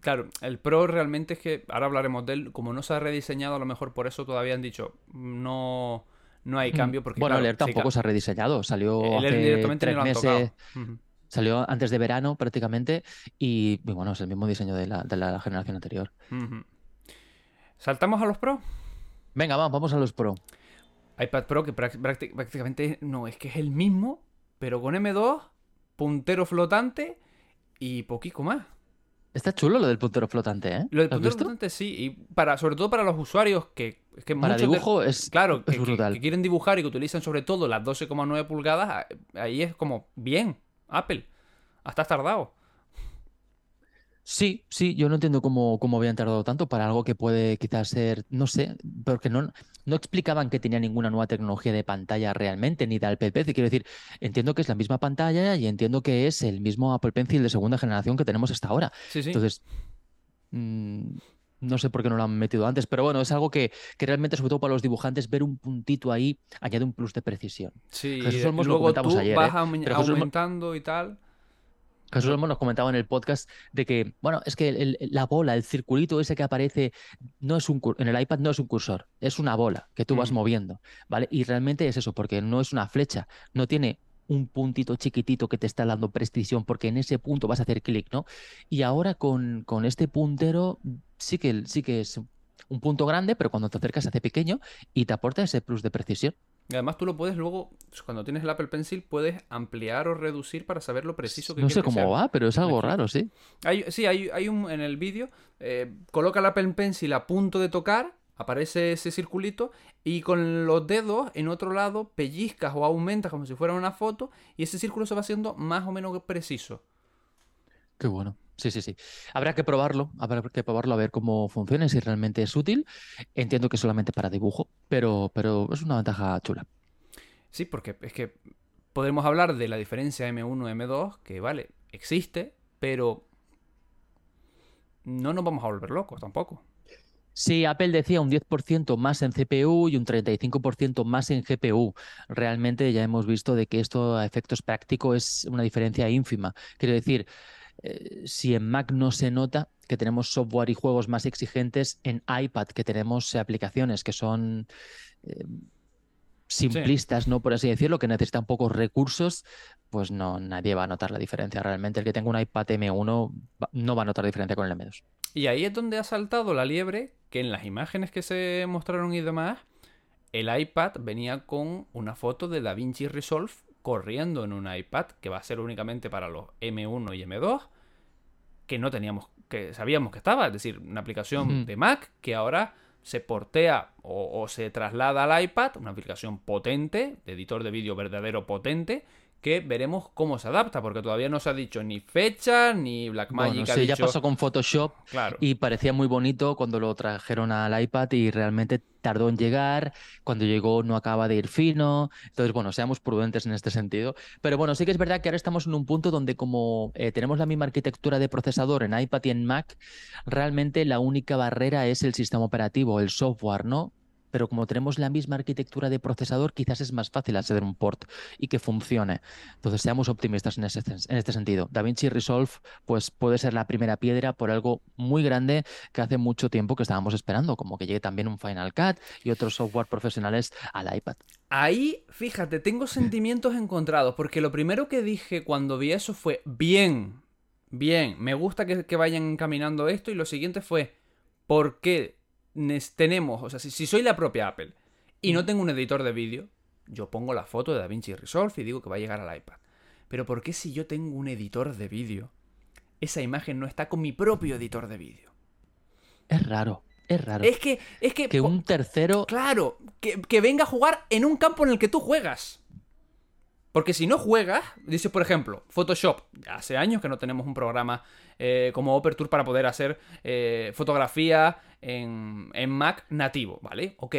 Claro, el Pro realmente es que, ahora hablaremos de él, como no se ha rediseñado, a lo mejor por eso todavía han dicho, no, no hay cambio. Porque, Mm. bueno, claro, el Air sí, tampoco claro, se ha rediseñado. Salió el hace directamente tres lo han meses. tocado. Ujú. Salió antes de verano prácticamente. Y, y bueno, es el mismo diseño de la, de la generación anterior. ¿Saltamos a los Pro? Venga, vamos, vamos a los Pro. iPad Pro que prácticamente no, es que es el mismo, pero con M2, puntero flotante y poquito más. Está chulo lo del puntero flotante, ¿eh? Lo del ¿Lo has puntero flotante sí, y para, sobre todo para los usuarios que, es que Para de- dibujo es- claro, es que, que- brutal. que quieren dibujar y que utilizan sobre todo las 12,9 pulgadas, ahí es como, bien, Apple, hasta has tardado. Sí, sí, yo no entiendo cómo, cómo habían tardado tanto para algo que puede quizás ser, no sé, porque no, no explicaban que tenía ninguna nueva tecnología de pantalla realmente, ni de Apple Pencil. Quiero decir, entiendo que es la misma pantalla y entiendo que es el mismo Apple Pencil de segunda generación que tenemos hasta ahora. Sí, sí. Entonces, mm, no sé por qué no lo han metido antes, pero bueno, es algo que, que realmente, sobre todo para los dibujantes, ver un puntito ahí añade un plus de precisión. sí, Jesús Olmos lo luego comentamos tú ayer, vas ¿eh? Pero Olmos- aumentando y tal. Jesús Olmos nos comentaba en el podcast de que, bueno, es que el- la bola, el circulito ese que aparece, no es un en el iPad no es un cursor, es una bola que tú vas Ujú. moviendo, ¿vale? Y realmente es eso, porque no es una flecha, no tiene un puntito chiquitito que te está dando precisión, porque en ese punto vas a hacer clic, ¿no? Y ahora con, con este puntero sí que, sí que es un punto grande, pero cuando te acercas se hace pequeño y te aporta ese plus de precisión. Y además tú lo puedes luego, cuando tienes el Apple Pencil, puedes ampliar o reducir para saber lo preciso que No sé que sea. cómo va, pero es algo raro, sí. Hay, sí, hay, hay un en el vídeo. eh, coloca el Apple Pencil a punto de tocar. Aparece ese circulito. Y con los dedos en otro lado pellizcas o aumentas como si fuera una foto. Y ese círculo se va haciendo más o menos preciso. Qué bueno. Sí, sí, sí. Habrá que probarlo, habrá que probarlo a ver cómo funciona, si realmente es útil. Entiendo que solamente para dibujo, pero, pero es una ventaja chula. Sí, porque es que podemos hablar de la diferencia M1 M2. Que vale, existe. Pero no nos vamos a volver locos tampoco. Sí, Apple decía un 10% más en CPU y un 35% más en GPU. Realmente ya hemos visto de que esto a efectos prácticos es una diferencia ínfima. Quiero decir, eh, si en Mac no se nota que tenemos software y juegos más exigentes, en iPad que tenemos aplicaciones que son eh, simplistas, ¿no? Por así decirlo, que necesitan pocos recursos, pues no, nadie va a notar la diferencia realmente. El que tenga un iPad M1 va- no va a notar diferencia con el M2. Y ahí es donde ha saltado la liebre, que en las imágenes que se mostraron y demás, el iPad venía con una foto de DaVinci Resolve corriendo en un iPad, que va a ser únicamente para los M1 y M2, que no teníamos, que sabíamos que estaba, es decir, una aplicación de Mac que ahora se portea o, o se traslada al iPad, una aplicación potente, de editor de vídeo verdadero potente, que veremos cómo se adapta, porque todavía no se ha dicho ni fecha, ni Blackmagic Bueno, sí, ya pasó con Photoshop Claro. y parecía muy bonito cuando lo trajeron al iPad y realmente tardó en llegar. Cuando llegó no acaba de ir fino. Entonces, bueno, seamos prudentes en este sentido. Pero bueno, sí que es verdad que ahora estamos en un punto donde como eh, tenemos la misma arquitectura de procesador en iPad y en Mac, realmente la única barrera es el sistema operativo, el software, ¿no? Pero como tenemos la misma arquitectura de procesador, quizás es más fácil hacer un port y que funcione. Entonces, seamos optimistas en, ese, en este sentido. DaVinci Resolve, pues puede ser la primera piedra por algo muy grande que hace mucho tiempo que estábamos esperando, como que llegue también un Final Cut y otros software profesionales al iPad. Ahí, fíjate, tengo sentimientos encontrados, porque lo primero que dije cuando vi eso fue, bien, bien, me gusta que, que vayan encaminando esto, y lo siguiente fue, ¿por qué tenemos, o sea, si, si soy la propia Apple y no tengo un editor de vídeo, yo pongo la foto de DaVinci Resolve y digo que va a llegar al iPad. Pero ¿por qué si yo tengo un editor de vídeo, esa imagen no está con mi propio editor de vídeo? Es raro, es raro. Es que, es que, que un tercero... Claro, que, que venga a jugar en un campo en el que tú juegas. Porque si no juegas, dices, por ejemplo, Photoshop. Hace años que no tenemos un programa eh, como Operture para poder hacer eh, fotografía en, Mac nativo, ¿vale? Ok,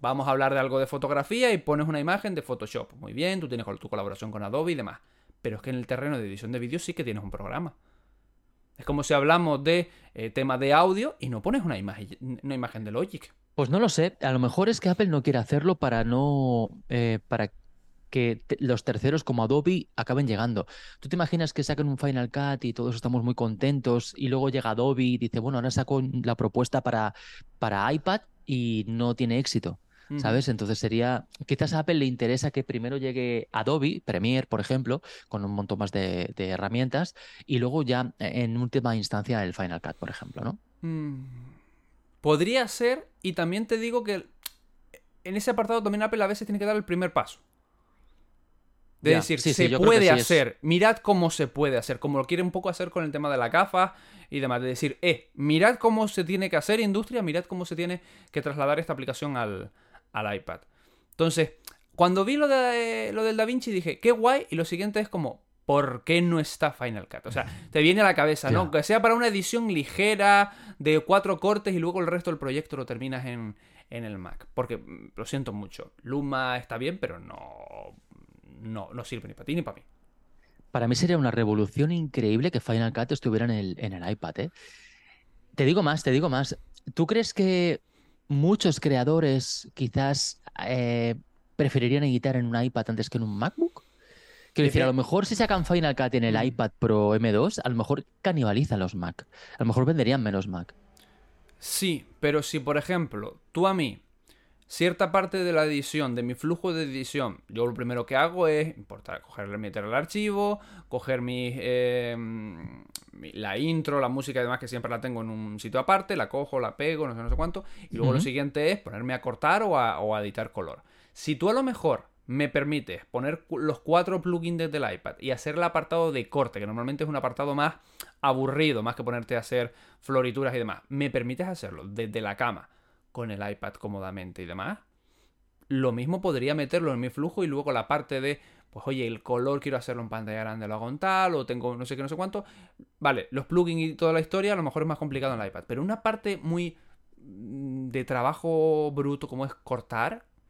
vamos a hablar de algo de fotografía y pones una imagen de Photoshop. Muy bien, tú tienes tu colaboración con Adobe y demás. Pero es que en el terreno de edición de vídeo sí que tienes un programa. Es como si hablamos de eh, tema de audio y no pones una imagen, una imagen de Logic. Pues no lo sé, a lo mejor es que Apple no quiere hacerlo para no... para que te- los terceros como Adobe acaben llegando. ¿Tú te imaginas que saquen un Final Cut y todos estamos muy contentos y luego llega Adobe y dice, bueno, ahora saco la propuesta para, para iPad y no tiene éxito? ¿Sabes? Entonces sería, quizás a Apple le interesa que primero llegue Adobe, Premiere, por ejemplo, con un montón más de, de herramientas, y luego ya eh, en última instancia el Final Cut, por ejemplo, ¿no? Mm, Podría ser, y también te digo que en ese apartado también Apple a veces tiene que dar el primer paso. De decir, sí, se puede sí hacer, mirad cómo se puede hacer, como lo quiere un poco hacer con el tema de la gafa y demás. De decir, eh, mirad cómo se tiene que hacer industria, mirad cómo se tiene que trasladar esta aplicación al, al iPad. Entonces, cuando vi lo, de, lo del Da Vinci dije, qué guay, y lo siguiente es como, ¿por qué no está Final Cut? O sea, te viene a la cabeza, ¿no? Que sea para una edición ligera de cuatro cortes y luego el resto del proyecto lo terminas en, en el Mac. Porque, mm, lo siento mucho, Luma está bien, pero no, no, no sirve ni para ti ni para mí. Para mí sería una revolución increíble que Final Cut estuviera en el, en el iPad, ¿eh? Te digo más, te digo más. ¿Tú crees que muchos creadores quizás eh, preferirían editar en un iPad antes que en un MacBook? Quiero decir, a lo mejor si sacan Final Cut en el Mm. iPad Pro M2, a lo mejor canibalizan los Mac. A lo mejor venderían menos Mac. Sí, pero si por ejemplo tú a mí cierta parte de la edición, de mi flujo de edición, yo lo primero que hago es importar, coger, meter el archivo, coger mi, eh, mi- la intro, la música y demás, que siempre la tengo en un sitio aparte, la cojo, la pego, no sé, no sé cuánto, y luego lo siguiente es ponerme a cortar o a, o a editar color. Si tú a lo mejor me permites poner los cuatro plugins desde el iPad y hacer el apartado de corte, que normalmente es un apartado más aburrido, más que ponerte a hacer florituras y demás, me permites hacerlo desde la cama con el iPad cómodamente y demás, lo mismo podría meterlo en mi flujo y luego la parte de, pues oye, el color quiero hacerlo en pantalla grande, lo hago en tal, o tengo no sé qué, no sé cuánto. Vale, los plugins y toda la historia a lo mejor es más complicado en el iPad, pero una parte muy mm, de trabajo bruto como es cortar,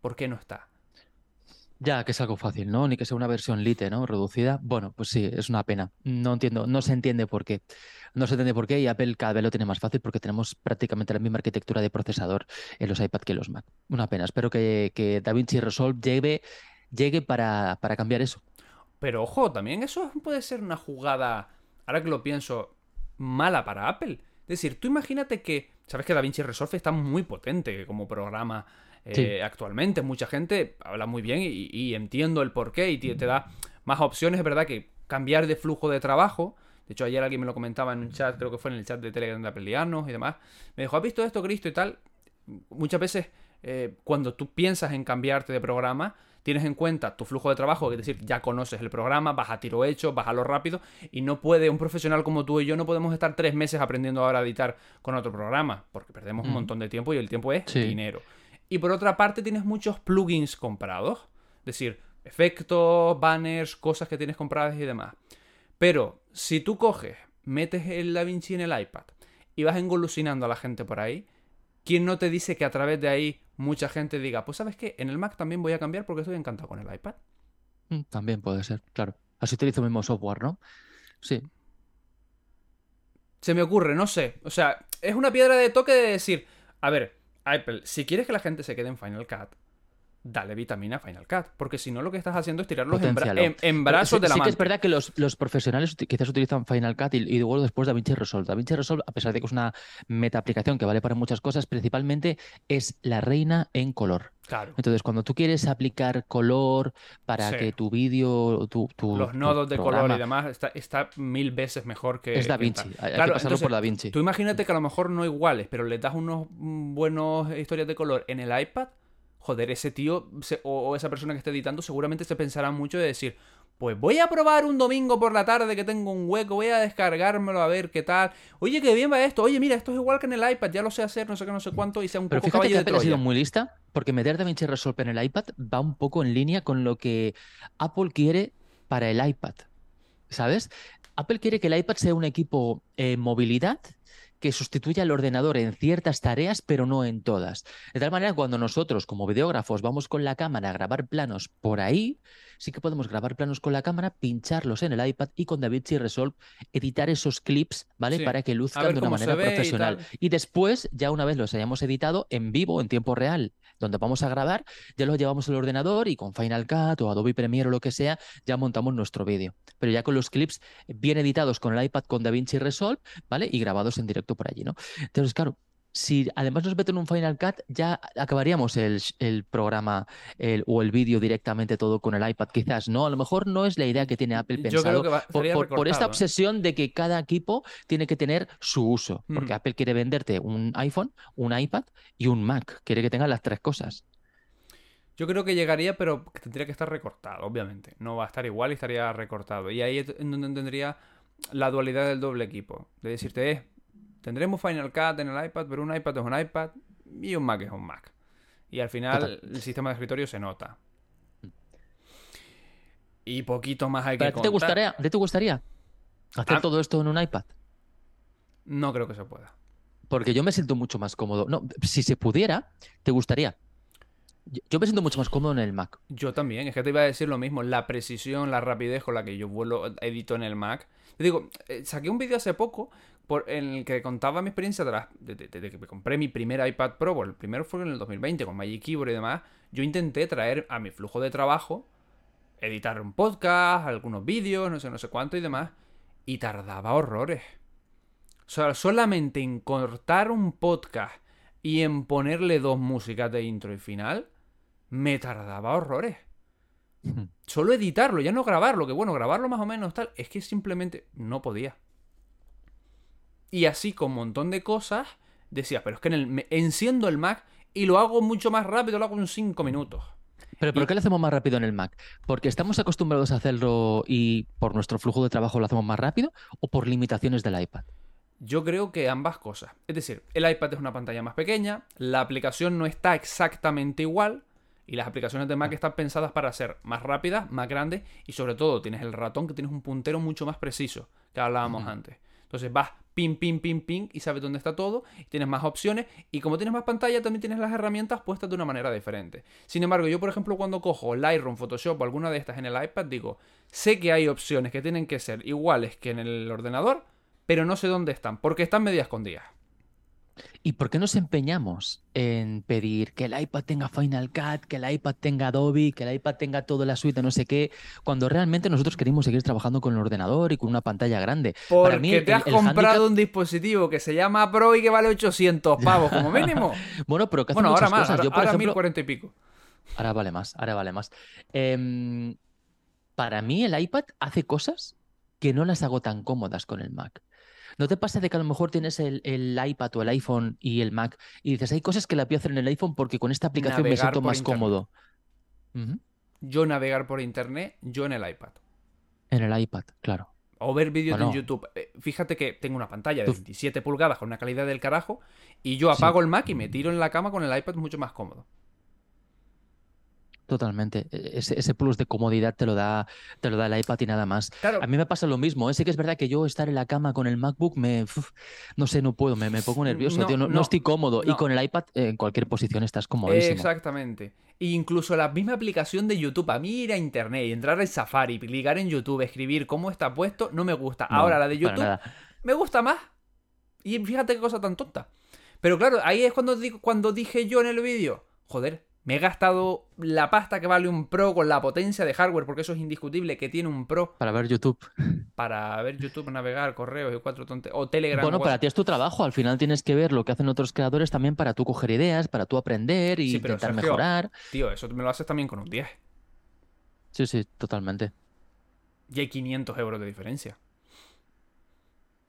¿Por qué no está? Ya, que es algo fácil, ¿no? Ni que sea una versión lite, ¿no? Reducida. Bueno, pues sí, es una pena. No entiendo, no se entiende por qué. No se entiende por qué y Apple cada vez lo tiene más fácil porque tenemos prácticamente la misma arquitectura de procesador en los iPad que en los Mac. Una pena. Espero que, que DaVinci Resolve llegue, llegue para, para cambiar eso. Pero ojo, también eso puede ser una jugada, ahora que lo pienso, mala para Apple. Es decir, tú imagínate que, sabes que DaVinci Resolve está muy potente como programa eh, actualmente. Mucha gente habla muy bien y, y entiendo el porqué y te, te da más opciones. Es verdad que cambiar de flujo de trabajo. De hecho, ayer alguien me lo comentaba en un chat, creo que fue en el chat de Telegram de Appleianos y demás. Me dijo, ¿has visto esto, Cristo? Y tal. Muchas veces, eh, cuando tú piensas en cambiarte de programa, tienes en cuenta tu flujo de trabajo, es decir, ya conoces el programa, vas a tiro hecho, vas a lo rápido, y no puede, un profesional como tú y yo no podemos estar tres meses aprendiendo ahora a editar con otro programa, porque perdemos un Mm. montón de tiempo y el tiempo es Sí. dinero. Y por otra parte, tienes muchos plugins comprados, es decir, efectos, banners, cosas que tienes compradas y demás. Pero si tú coges, metes el DaVinci en el iPad y vas engolusinando a la gente por ahí, ¿quién no te dice que a través de ahí mucha gente diga, pues sabes qué, en el Mac también voy a cambiar porque estoy encantado con el iPad? Mm, También puede ser, claro. Así utilizo el mismo software, ¿no? Sí. Se me ocurre, no sé. O sea, es una piedra de toque de decir, a ver, Apple, si quieres que la gente se quede en Final Cut, dale vitamina a Final Cut, porque si no lo que estás haciendo es tirarlos en, bra- en- Pero brazos sí, de la sí que mano. es verdad que los, los profesionales quizás utilizan Final Cut y, y luego después DaVinci Resolve. DaVinci Resolve, a pesar de que es una meta aplicación que vale para muchas cosas, principalmente es la reina en color. Claro. Entonces, cuando tú quieres aplicar color para Sí. que tu vídeo, tu, tu- Los tu nodos de color y demás está, está mil veces mejor que Es que DaVinci, tal. hay- hay que pasarlo por DaVinci. Tú imagínate que a lo mejor no iguales, pero le das unos mm, buenos historias de color en el iPad. Joder, ese tío se- o, o esa persona que esté editando seguramente se pensará mucho de decir, pues voy a probar un domingo por la tarde que tengo un hueco, voy a descargármelo a ver qué tal. Oye, qué bien va esto. Oye, mira, esto es igual que en el iPad, ya lo sé hacer, no sé qué, no sé cuánto, y sea un Pero poco fíjate caballo que de Apple ha sido muy lista Porque meter DaVinci Resolve en el iPad va un poco en línea con lo que Apple quiere para el iPad. ¿Sabes? Apple quiere que el iPad sea un equipo eh, movilidad que sustituya al ordenador en ciertas tareas, pero no en todas. De tal manera, cuando nosotros, como videógrafos, vamos con la cámara a grabar planos por ahí, sí que podemos grabar planos con la cámara, pincharlos en el iPad y con DaVinci Resolve editar esos clips, ¿vale? Sí. Para que luzcan de una manera y profesional. tal. Y después, ya una vez los hayamos editado en vivo, en tiempo real, donde vamos a grabar, ya los llevamos al ordenador y con Final Cut o Adobe Premiere o lo que sea, ya montamos nuestro vídeo. Pero ya con los clips bien editados con el iPad con DaVinci Resolve, ¿vale? Y grabados en directo por allí, ¿no? Entonces, claro, si además nos meten un Final Cut, ya acabaríamos el, el programa el- o el vídeo directamente todo con el iPad. Quizás no, a lo mejor no es la idea que tiene Apple Yo pensado creo que va- por, estaría por- por esta ¿eh? obsesión de que cada equipo tiene que tener su uso. Porque Ujú. Apple quiere venderte un iPhone, un iPad y un Mac. Quiere que tengan las tres cosas. Yo creo que llegaría, pero tendría que estar recortado, obviamente. No va a estar igual y estaría recortado. Y ahí es en donde tendría la dualidad del doble equipo. De decirte, eh, tendremos Final Cut en el iPad, pero un iPad es un iPad y un Mac es un Mac. Y al final Total. el sistema de escritorio se nota. Y poquito más hay que ¿Pero a ti te gustaría, ¿a ti te gustaría hacer Ah. todo esto en un iPad? No creo que se pueda. Porque yo me siento mucho más cómodo. No, si se pudiera, te gustaría. Yo, yo me siento mucho más cómodo en el Mac. Yo también, es que te iba a decir lo mismo, la precisión, la rapidez con la que yo vuelo, edito en el Mac. Te digo, eh, saqué un vídeo hace poco por, en el que contaba mi experiencia tras- desde desde que me compré mi primer iPad Pro, bueno, el primero fue en el 2020 con Magic Keyboard y demás. Yo intenté traer a mi flujo de trabajo, editar un podcast, algunos vídeos, no sé, no sé cuánto y demás, y tardaba horrores. O sea, solamente en cortar un podcast y en ponerle dos músicas de intro y final, me tardaba horrores. Solo editarlo, ya no grabarlo, que bueno, grabarlo más o menos tal, es que simplemente no podía. Y así con un montón de cosas, decía, pero es que en el, me- enciendo el Mac y lo hago mucho más rápido, lo hago en 5 minutos. Pero ¿por qué lo hacemos más rápido en el Mac? ¿Porque estamos acostumbrados a hacerlo y por nuestro flujo de trabajo lo hacemos más rápido o por limitaciones del iPad? Yo creo que ambas cosas. Es decir, el iPad es una pantalla más pequeña, la aplicación no está exactamente igual y las aplicaciones de Mac están pensadas para ser más rápidas, más grandes y sobre todo tienes el ratón que tienes un puntero mucho más preciso que hablábamos antes. Entonces vas pin, pin, pin, pin y sabes dónde está todo, tienes más opciones y como tienes más pantalla también tienes las herramientas puestas de una manera diferente. Sin embargo, yo por ejemplo cuando cojo Lightroom, Photoshop o alguna de estas en el iPad digo, sé que hay opciones que tienen que ser iguales que en el ordenador, pero no sé dónde están, porque están media escondidas. ¿Y por qué nos empeñamos en pedir que el iPad tenga Final Cut, que el iPad tenga Adobe, que el iPad tenga toda la suite de no sé qué, cuando realmente nosotros queremos seguir trabajando con el ordenador y con una pantalla grande? Para Porque mí el- te has el comprado un dispositivo que se llama Pro y que vale 800 pavos como mínimo. Bueno, pero que hace bueno, ahora más, cosas. ahora, Yo, por ahora ejemplo, 1040 y pico. Ahora vale más, ahora vale más. Em, para mí el iPad hace cosas que no las hago tan cómodas con el Mac. ¿No te pasa de que a lo mejor tienes el, el iPad o el iPhone y el Mac y dices, hay cosas que la puedo hacer en el iPhone porque con esta aplicación me siento más internet. cómodo? Yo navegar por internet, yo en el iPad. En el iPad, claro. O ver vídeos Bueno. en YouTube. Eh, Fíjate que tengo una pantalla de Tú- 27 pulgadas con una calidad del carajo y yo apago el Mac y me tiro en la cama con el iPad mucho más cómodo. Totalmente. E- Ese, ese plus de comodidad te lo da, te lo da el iPad y nada más. Claro. A mí me pasa lo mismo. ¿eh? Sí que es verdad que yo estar en la cama con el MacBook me, uf, no sé, no puedo, me, me pongo nervioso, No, tío. No, no estoy cómodo. Y con el iPad eh, en cualquier posición estás comodísimo. Exactamente. E incluso la misma aplicación de YouTube, a mí ir a internet y entrar al Safari, clicar en YouTube, escribir cómo está puesto, no me gusta. Ahora la de YouTube me gusta más. Y fíjate qué cosa tan tonta. Pero claro, ahí es cuando, digo, cuando dije yo en el vídeo, joder, me he gastado la pasta que vale un Pro con la potencia de hardware, porque eso es indiscutible que tiene un Pro Para ver YouTube. para ver YouTube, navegar, correos y cuatro tontes. O Telegram. Bueno, para ti es tu trabajo. Al final tienes que ver lo que hacen otros creadores también para tú coger ideas, para tú aprender y Sí, pero intentar Sergio, mejorar. Tío, eso me lo haces también con un 10. Sí, sí, totalmente. Y hay 500 euros de diferencia.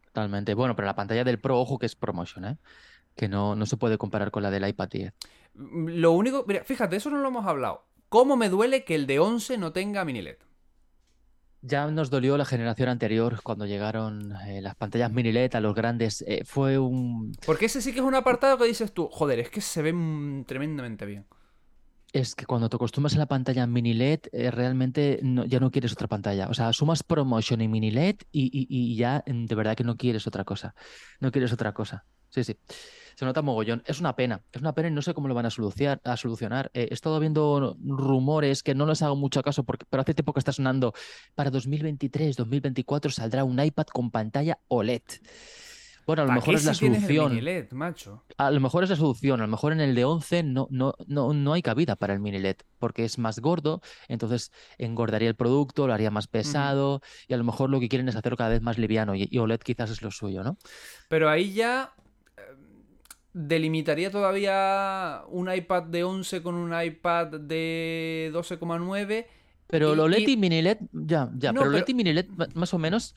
Totalmente. Bueno, pero la pantalla del Pro, ojo que es promotion, ¿eh? Que no, no se puede comparar con la del iPad 10. Lo único, mira, fíjate, eso no lo hemos hablado. ¿Cómo me duele que el de 11 no tenga mini LED? Ya nos dolió la generación anterior cuando llegaron eh, las pantallas mini LED a los grandes. eh, fue un. Porque ese sí que es un apartado que dices tú, joder, es que se ve mm, tremendamente bien. Es que cuando te acostumbras a la pantalla mini LED, eh, realmente ya no quieres otra pantalla. O sea, sumas ProMotion y mini LED y ya mm, de verdad que no quieres otra cosa. No quieres otra cosa. Sí, sí. Se nota mogollón. Es una pena. Es una pena y no sé cómo lo van a solucionar. A solucionar. Eh, he estado viendo rumores que no les hago mucho caso, porque, pero hace tiempo que está sonando. Para 2023, 2024 saldrá un iPad con pantalla OLED. Bueno, a lo ¿Para mejor es la si tienes el solución. LED, macho? A lo mejor es la solución, a lo mejor en el de 11 no, no, no, no hay cabida para el mini LED, porque es más gordo, entonces engordaría el producto, lo haría más pesado, y a lo mejor lo que quieren es hacerlo cada vez más liviano, y, y OLED quizás es lo suyo, ¿no? Pero ahí ya eh, delimitaría todavía un iPad de 11 con un iPad de 12,9. Pero y- OLED y- y mini LED, ya, ya, No, pero OLED pero- y mini LED más o menos...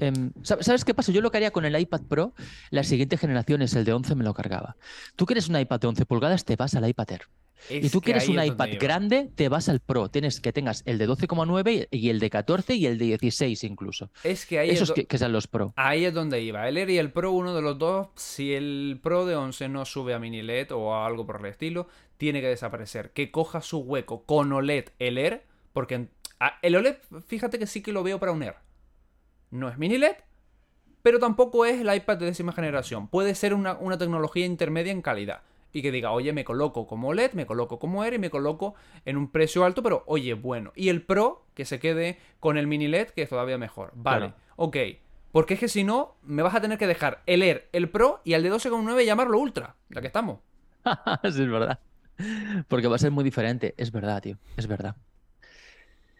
em, ¿sab- ¿Sabes qué pasa? Yo lo que haría con el iPad Pro, la siguiente generación es el de 11, me lo cargaba. Tú quieres un iPad de 11 pulgadas, te vas al iPad Air. y Es tú que quieres un es iPad grande, te vas al Pro. Tienes que tengas el de 12,9 y y el de 14 y el de 16 incluso. Es que ahí es Esos do- que, que sean los Pro. Ahí es donde iba. El Air y el Pro, uno de los dos, si el Pro de 11 no sube a mini LED o a algo por el estilo, tiene que desaparecer. Que coja su hueco con OLED el Air, porque el OLED, fíjate que sí que lo veo para un Air. No es mini LED, pero tampoco es el iPad de décima generación. Puede ser una, una tecnología intermedia en calidad. Y que diga, oye, me coloco como OLED, me coloco como Air y me coloco en un precio alto, pero oye, bueno. Y el Pro, que se quede con el mini LED, que es todavía mejor. Vale, Claro. ok. Porque es que si no, me vas a tener que dejar el Air, el Pro y al de 12,9 llamarlo Ultra. Ya que estamos. Sí, es verdad. Porque va a ser muy diferente. Es verdad, tío. Es verdad.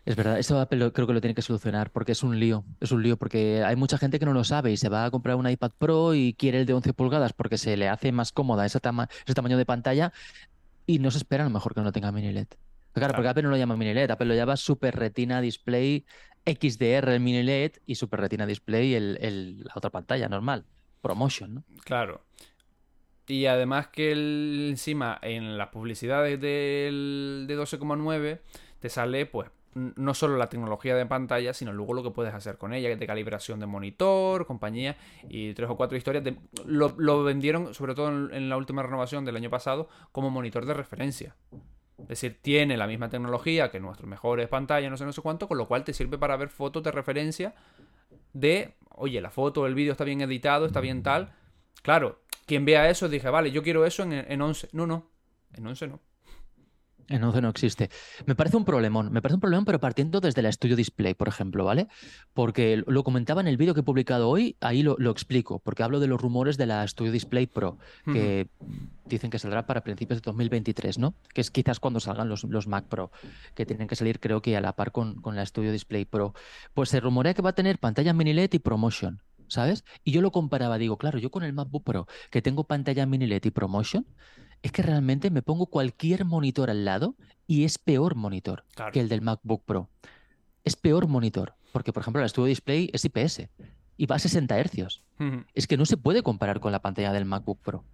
Es verdad. Eso Apple lo- creo que lo tiene que solucionar porque es un lío. Es un lío porque hay mucha gente que no lo sabe y se va a comprar un iPad Pro y quiere el de 11 pulgadas porque se le hace más cómoda ese, tama- ese tamaño de pantalla y no se espera a lo mejor que no tenga mini LED. Claro, porque Apple no lo llama mini LED. Apple lo llama Super Retina Display XDR el mini LED y Super Retina Display el, el- la otra pantalla normal. Promotion, ¿no? Claro. Y además que el- encima en las publicidades del de 12,9 te sale pues no solo la tecnología de pantalla, sino luego lo que puedes hacer con ella, de calibración de monitor, compañía y tres o cuatro historias. de- lo, vendieron, sobre todo en, en la última renovación del año pasado, como monitor de referencia. Es decir, tiene la misma tecnología que nuestros mejores pantallas, no sé, no sé cuánto, con lo cual te sirve para ver fotos de referencia de, oye, la foto, el vídeo está bien editado, está bien tal. Claro, quien vea eso dije, vale, yo quiero eso en, en 11. No, no, en 11 no. En 11 no existe. Me parece un problemón, me parece un problemón, pero partiendo desde la Studio Display, por ejemplo, ¿vale? Porque lo comentaba en el vídeo que he publicado hoy, ahí lo, lo explico, porque hablo de los rumores de la Studio Display Pro, que dicen que saldrá para principios de 2023, ¿no? Que es quizás cuando salgan los, los Mac Pro, que tienen que salir creo que a la par con, con la Studio Display Pro. Pues se rumorea que va a tener pantalla mini LED y ProMotion. ¿Sabes? Y yo lo comparaba, digo, claro, yo con el MacBook Pro, que tengo pantalla mini LED y ProMotion, es que realmente me pongo cualquier monitor al lado y es peor monitor Claro. que el del MacBook Pro. Es peor monitor, porque por ejemplo el Studio Display es IPS y va a 60 Hz. Es que no se puede comparar con la pantalla del MacBook Pro.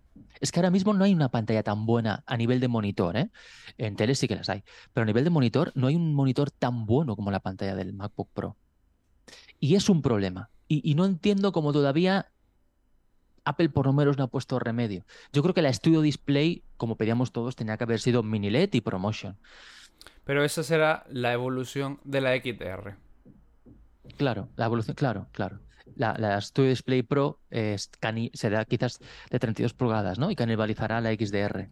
Es que ahora mismo no hay una pantalla tan buena a nivel de monitor, ¿eh? En tele sí que las hay, pero a nivel de monitor no hay un monitor tan bueno como la pantalla del MacBook Pro. Y es un problema. Y, y no entiendo cómo todavía Apple por lo menos no ha puesto remedio. Yo creo que la Studio Display, como pedíamos todos, tenía que haber sido mini LED y ProMotion. Pero esa será la evolución de la XDR. Claro, la evolución, claro, claro. La, la Studio Display Pro es cani- será quizás de 32 pulgadas, ¿no? Y canibalizará la XDR.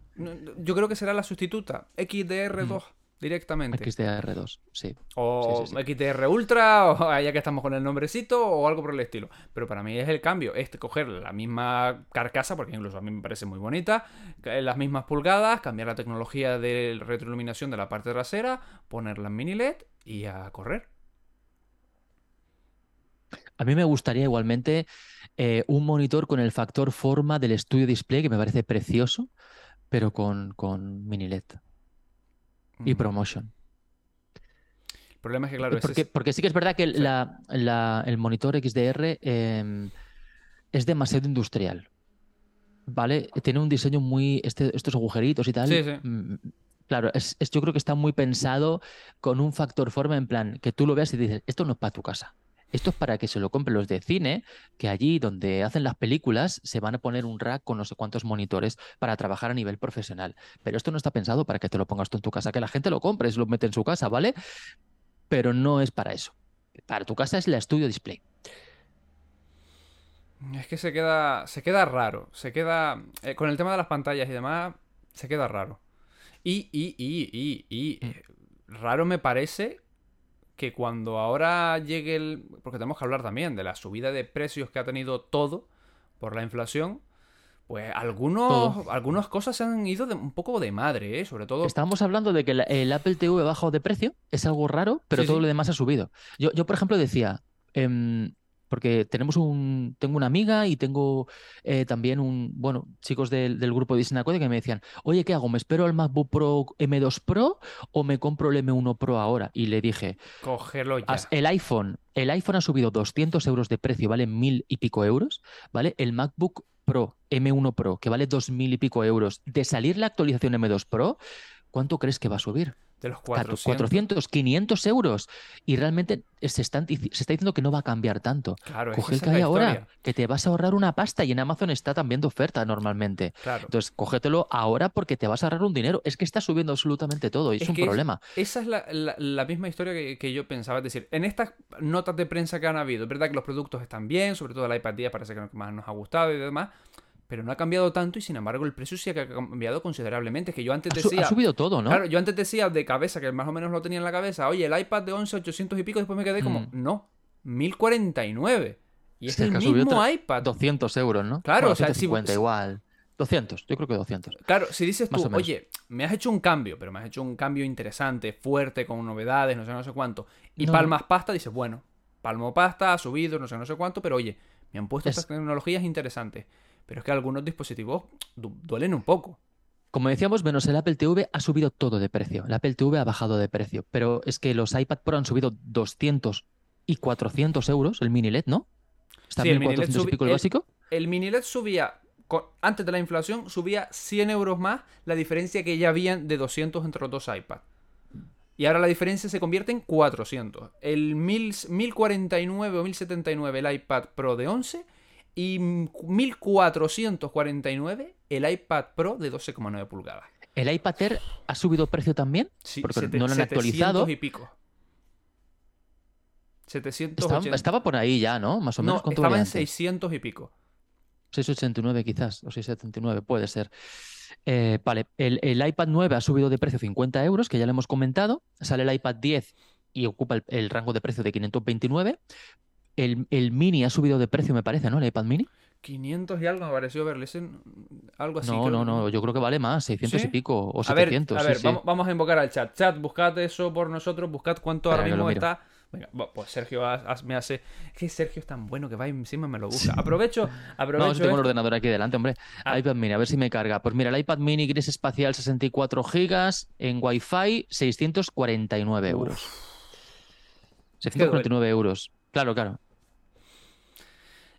Yo creo que será la sustituta, XDR2, directamente. XDR2, sí. O Sí, sí, sí. XDR Ultra, o ya que estamos con el nombrecito, o algo por el estilo. Pero para mí es el cambio, es coger la misma carcasa, porque incluso a mí me parece muy bonita, que- las mismas pulgadas, cambiar la tecnología de retroiluminación de la parte trasera, ponerla en mini LED y a correr. A mí me gustaría igualmente eh, un monitor con el factor forma del Studio Display, que me parece precioso, pero con, con mini LED y. ProMotion. El problema es que, claro, ese porque, es- porque sí que es verdad que la- la- el monitor XDR eh, es demasiado industrial. ¿Vale? Tiene un diseño muy. este- estos agujeritos y tal. Sí, sí. mm, Claro, es, es- yo creo que está muy pensado con un factor forma en plan que tú lo veas y dices, esto no es para tu casa. Esto es para que se lo compren los de cine, que allí donde hacen las películas se van a poner un rack con no sé cuántos monitores para trabajar a nivel profesional. Pero esto no está pensado para que te lo pongas tú en tu casa, que la gente lo compre, se lo mete en su casa, ¿vale? Pero no es para eso. Para tu casa es la Studio Display. Es que se queda, se queda raro. Se queda. eh, con el tema de las pantallas y demás, se queda raro. Y, y, y, y, y. Mm. eh, Raro me parece que cuando ahora llegue el. Porque tenemos que hablar también de la subida de precios que ha tenido todo por la inflación. Pues algunos, Todo. algunas cosas se han ido de- un poco de madre, ¿eh? Sobre todo. Estábamos hablando de que el Apple TV ha bajado de precio, es algo raro, pero Sí, todo sí. lo demás ha subido. Yo, yo, por ejemplo, decía, em, porque tenemos un, tengo una amiga y tengo eh, también un, bueno, chicos del, del grupo de Disney que me decían, oye, ¿qué hago? ¿Me espero al MacBook Pro M2 Pro o me compro el M1 Pro ahora? Y le dije, Cogerlo ya. El iPhone, el iPhone ha subido 200 euros de precio, vale mil y pico euros, ¿vale? El MacBook Pro, M1 Pro, que vale dos mil y pico euros, de salir la actualización M2 Pro, ¿cuánto crees que va a subir? De los 400, 400. 400 500 euros. Y realmente se, están dici- se está diciendo que no va a cambiar tanto. Claro, Coge el que hay ahora, que te vas a ahorrar una pasta y en Amazon está también de oferta normalmente. Claro. Entonces, cógetelo ahora porque te vas a ahorrar un dinero. Es que está subiendo absolutamente todo y es, Es un es- problema. esa es la, la- la misma historia que, que yo pensaba. Es decir, en estas notas de prensa que han habido, es verdad que los productos están bien, sobre todo el iPad 10 parece que más nos ha gustado y demás, pero no ha cambiado tanto y sin embargo el precio sí que ha cambiado considerablemente. Que yo antes decía. ha subido todo, ¿no? Claro, yo antes decía de cabeza, que más o menos lo tenía en la cabeza, oye, el iPad de 11, 800 y pico, después me quedé como, Mm. no, 1049. Y es Sí, el que mismo iPad. 200 euros, ¿no? Claro, Bueno, o sea, si- 150 si- igual. 200, yo creo que 200. Claro, si dices tú, oye, me has hecho un cambio, pero me has hecho un cambio interesante, fuerte, con novedades, no sé, no sé cuánto, y No. palmas pasta, dices, bueno, palmo pasta, ha subido, no sé, no sé cuánto, pero oye, me han puesto Es- estas tecnologías interesantes. Pero es que algunos dispositivos du- duelen un poco. Como decíamos, menos el Apple TV ha subido todo de precio. El Apple TV ha bajado de precio. Pero es que los iPad Pro han subido 200 y 400 euros, el mini LED, ¿no? Está Sí, en el mini LED 1400 y subi- pico el el- básico. El mini LED subía, antes de la inflación, subía 100 euros más la diferencia que ya habían de 200 entre los dos iPads. Y ahora la diferencia se convierte en 400. El 1000 1049 o 1079 el iPad Pro de 11 y 1449 el iPad Pro de 12,9 pulgadas. ¿El iPad Air ha subido precio también? Sí, porque sete- no lo han 700 actualizado. y pico. 780. Estaba, estaba por ahí ya, ¿no? Más o menos. no, ¿Cuánto estaba en antes? 600 y pico. 689 quizás, o 679, puede ser. Eh, vale, el, el iPad 9 ha subido de precio 50 euros, que ya lo hemos comentado. Sale el iPad 10 y ocupa el, el rango de precio de 529. El, el mini ha subido de precio, me parece, ¿no? El iPad mini. 500 y algo me pareció verle. Algo así. no, no, no, yo creo que vale más, 600 ¿Sí? y pico o A ver, 700. a ver, sí. vamos, vamos a invocar al chat. Chat, buscad eso por nosotros, buscad cuánto ahora mismo está. Venga, pues Sergio ha- ha- me hace. Es que Sergio es tan bueno que va y encima me lo busca. Aprovecho, aprovecho. No, tengo el ordenador aquí delante, hombre. Ah. iPad mini, a ver si me carga. Pues mira, el iPad mini gris espacial 64 gigas en Wi-Fi 649 euros. 649 euros. Claro, claro.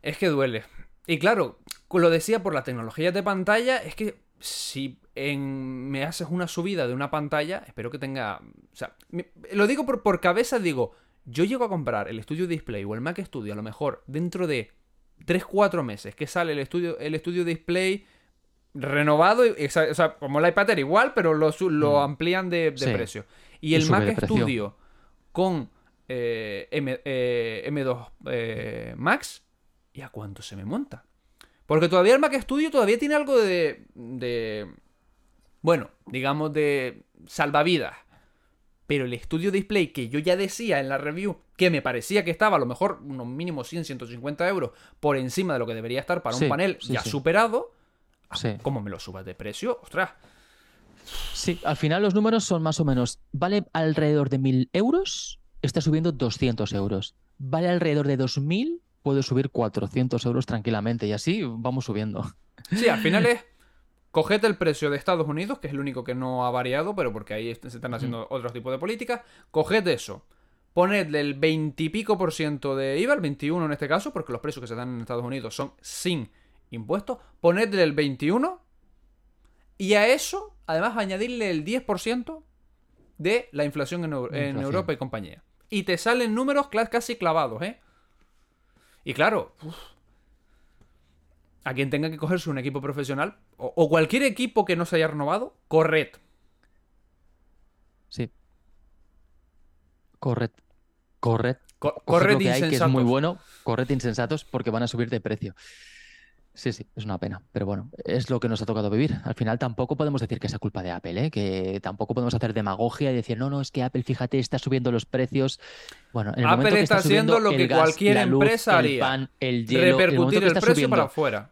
Es que duele. Y claro, lo decía por la tecnología de pantalla, es que si en- me haces una subida de una pantalla, espero que tenga... O sea, me- lo digo por, por cabeza, digo, yo llego a comprar el Studio Display o el Mac Studio a lo mejor dentro de 3-4 meses que sale el Studio, el Studio Display renovado, y- o sea, como el iPad igual, pero lo, lo amplían de, de Sí. precio. Y Y el Mac. Studio con eh, M, eh, M2 eh, Max, ¿y a cuánto se me monta? Porque todavía el Mac Studio todavía tiene algo de. de bueno, digamos de salvavidas. Pero el Studio Display que yo ya decía en la review que me parecía que estaba a lo mejor unos mínimos 100, 150 euros por encima de lo que debería estar para Sí, un panel sí, ya sí. superado. Sí. ¿Cómo me lo subas de precio? ¡Ostras! Sí, al final los números son más o menos. Vale alrededor de 1000 euros, está subiendo 200 euros. Vale alrededor de 2000, puede subir 400 euros tranquilamente. Y así vamos subiendo. Sí, al final es. Cogete el precio de Estados Unidos, que es el único que no ha variado, pero porque ahí se están haciendo otros tipos de políticas. Coged eso. Ponedle el 20 y pico por ciento de IVA, el 21 en este caso, porque los precios que se dan en Estados Unidos son sin impuestos. Ponedle el 21 y a eso, además, añadirle el 10% de la inflación en, inflación. Europa y compañía. Y te salen números casi clavados, ¿eh? Y claro, uf, a quien tenga que cogerse un equipo profesional o, o cualquier equipo que no se haya renovado, corred. Sí. Corred. Corred. Co- corred lo que hay, que es muy bueno. Corred insensatos porque van a subir de precio. Sí, sí, es una pena. Pero bueno, es lo que nos ha tocado vivir. Al final tampoco podemos decir que sea culpa de Apple, ¿eh? que tampoco podemos hacer demagogia y decir, no, no, es que Apple, fíjate, está subiendo los precios. Bueno, en el Apple momento que está haciendo lo el que gas, cualquier luz, empresa el haría. pan, el hielo, en el momento Repercutir el está precio para afuera.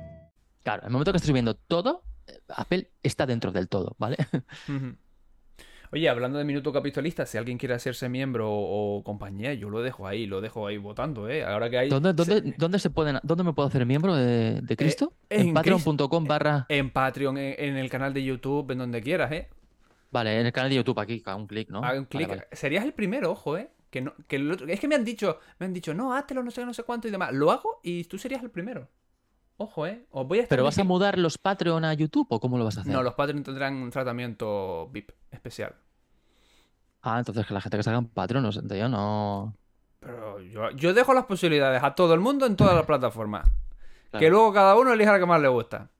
Claro, en el momento que estés viendo todo, eh, Apple está dentro del todo, ¿vale? Oye, hablando de minuto capitalista, si alguien quiere hacerse miembro o, o compañía, yo lo dejo ahí, lo dejo ahí votando, ¿eh? Ahora que hay... ¿Dónde, dónde, dónde se pueden, ¿Dónde me puedo hacer miembro de, de Cristo? en en patreon.com barra... En Patreon, en, en el canal de YouTube, en donde quieras, ¿eh? Vale, en el canal de YouTube aquí, a un clic, ¿no? Haga un clic. Vale, vale. Serías el primero, ojo, ¿eh? Que no, que el otro- es que me han dicho, me han dicho, no, háztelo, no sé, no sé cuánto y demás. Lo hago y tú serías el primero. Ojo, ¿eh? Os voy a estar ¿Pero vas a mudar los Patreon a YouTube o cómo lo vas a hacer? No, los Patreon tendrán un tratamiento VIP especial. Ah, entonces que la gente que se haga en Patreon, no sé, yo no... Pero yo, yo dejo las posibilidades a todo el mundo en todas las plataformas. Claro. Que luego cada uno elija la que más le gusta.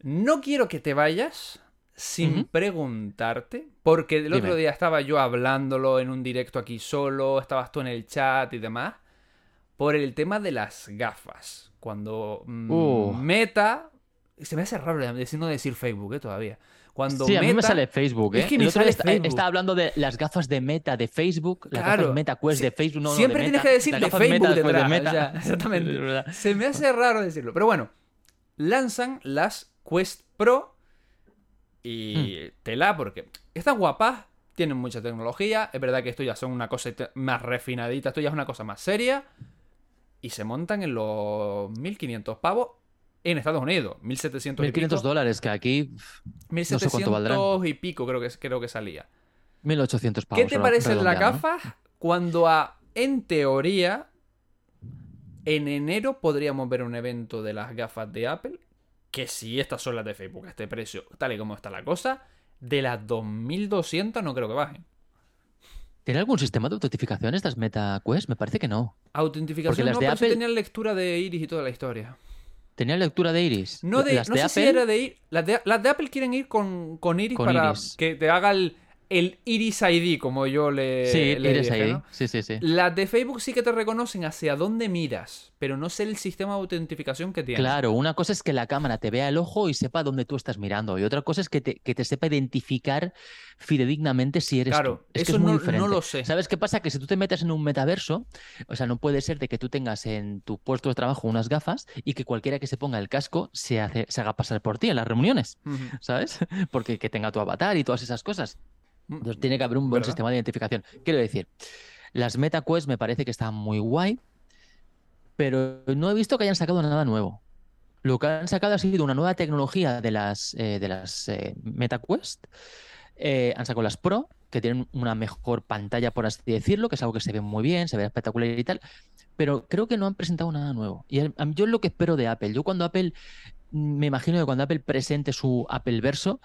No quiero que te vayas sin preguntarte, porque el otro día estaba yo hablándolo en un directo aquí solo, estabas tú en el chat y demás, por el tema de las gafas. Cuando mm, Uh. Meta... Se me hace raro decir, no decir Facebook, ¿eh? Todavía. Cuando sí, a mí me sale Facebook, ¿eh? Es que El me sale Facebook. Estaba hablando de las gafas de Meta de Facebook, las Claro. gafas Meta Quest Sí, de Facebook, no, no, de Siempre Meta, tienes que decir de Facebook Meta después de detrás, Meta. o sea, exactamente. Se me hace raro decirlo. Pero bueno, lanzan las Quest Pro y Hmm. tela porque están guapas, tienen mucha tecnología. Es verdad que esto ya son una cosa más refinadita, esto ya es una cosa más seria. Y se montan en los 1500 pavos en Estados Unidos. 1700 y 1500 pico. dólares, que aquí pf, no sé cuánto valdrán. 1700 y pico creo que, creo que salía. 1800 pavos. ¿Qué te redondeando, ¿no? gafas cuando a, en teoría, en enero podríamos ver un evento de las gafas de Apple? Que si estas son las de Facebook a este precio, tal y como está la cosa, de las 2200 no creo que bajen. ¿Tiene algún sistema de autentificación estas Meta Quest? Me parece que no. Autentificación Porque las no, de pero Apple- tenían lectura de iris y toda la historia. ¿Tenía lectura de iris? No, de, las no de sé Apple, si era de iris. Las de, las de Apple quieren ir con, con iris Con para iris. que te haga el, el Iris ID, como yo le, Sí, le iris dije. ¿no? Sí, sí, sí. Las de Facebook sí que te reconocen hacia dónde miras, pero no sé el sistema de autentificación que tiene. Claro, una cosa es que la cámara te vea el ojo y sepa dónde tú estás mirando. Y otra cosa es que te, que te sepa identificar fidedignamente si eres Claro, tú. Es que eso es muy no- no diferente. lo sé. ¿Sabes qué pasa? Que si tú te metes en un metaverso, o sea, no puede ser de que tú tengas en tu puesto de trabajo unas gafas y que cualquiera que se ponga el casco se, hace, se haga pasar por ti en las reuniones. ¿sabes? Porque que tenga tu avatar y todas esas cosas. Entonces tiene que haber un buen ¿Verdad? sistema de identificación. Quiero decir, las MetaQuest me parece que están muy guay, pero no he visto que hayan sacado nada nuevo. Lo que han sacado ha sido una nueva tecnología de las, eh, de las eh, MetaQuest. Eh, han sacado las Pro, que tienen una mejor pantalla, por así decirlo, que es algo que se ve muy bien, se ve espectacular y tal. Pero creo que no han presentado nada nuevo. Y el- yo es lo que espero de Apple. Yo cuando Apple, me imagino que cuando Apple presente su Apple Verso,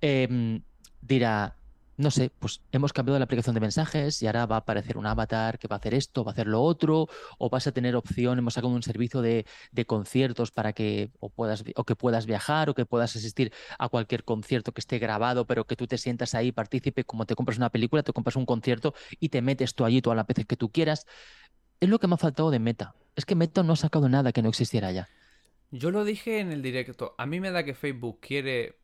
eh, dirá, no sé, pues hemos cambiado la aplicación de mensajes y ahora va a aparecer un avatar que va a hacer esto, va a hacer lo otro, o vas a tener opción, hemos sacado un servicio de, conciertos para que o puedas o que puedas viajar o que puedas asistir a cualquier concierto que esté grabado, pero que tú te sientas ahí, partícipe, como te compras una película, te compras un concierto y te metes tú allí todas las veces que tú quieras. Es lo que me ha faltado de Meta. Es que Meta no ha sacado nada que no existiera ya. Yo lo dije en el directo. A mí me da que Facebook quiere.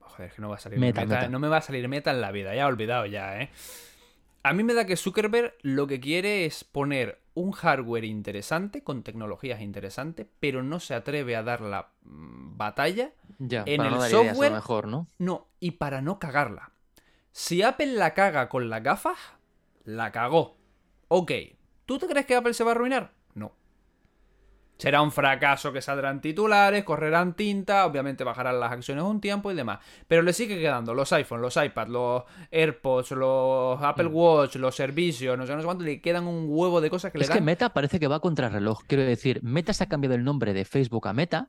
Joder, que no va a salir Meta, meta. Meta. No me va a salir meta en la vida. Ya he olvidado ya, ¿eh? A mí me da que Zuckerberg lo que quiere es poner un hardware interesante, con tecnologías interesantes, pero no se atreve a dar la mm, batalla Ya, en para el no dar ideas, a lo software. mejor, ¿no? No, y para no cagarla. Si Apple la caga con las gafas, la cagó. Ok, ¿tú te crees que Apple se va a arruinar? Será un fracaso que saldrán titulares, correrán tinta, obviamente bajarán las acciones un tiempo y demás. Pero le sigue quedando los iPhones, los iPads, los AirPods, los Mm. Apple Watch, los servicios, no sé, no sé cuánto, le quedan un huevo de cosas que le Es que dan. Meta parece que va contra reloj. Quiero decir, Meta se ha cambiado el nombre de Facebook a Meta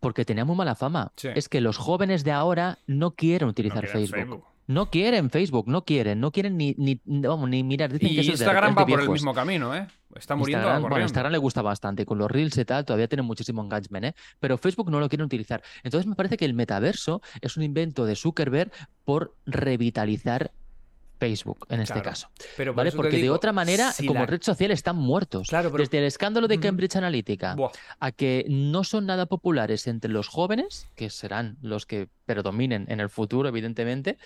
porque tenía muy mala fama. Sí. Es que los jóvenes de ahora no quieren utilizar. Facebook. No quieren Facebook, no quieren, no quieren ni, ni, vamos, ni mirar. Dicen Y Instagram va por el mismo camino, ¿eh? Está muriendo Instagram, bueno. Instagram le gusta bastante, con los Reels y tal, todavía tiene muchísimo engagement, ¿eh? Pero Facebook no lo quieren utilizar. Entonces me parece que el metaverso es un invento de Zuckerberg por revitalizar Facebook, en este Claro. caso. Pero por ¿Vale? Porque de otra manera, si como la- red social, están muertos. Claro, pero- Desde el escándalo de. Cambridge Analytica Buah. a que no son nada populares entre los jóvenes, que serán los que predominen en el futuro, evidentemente.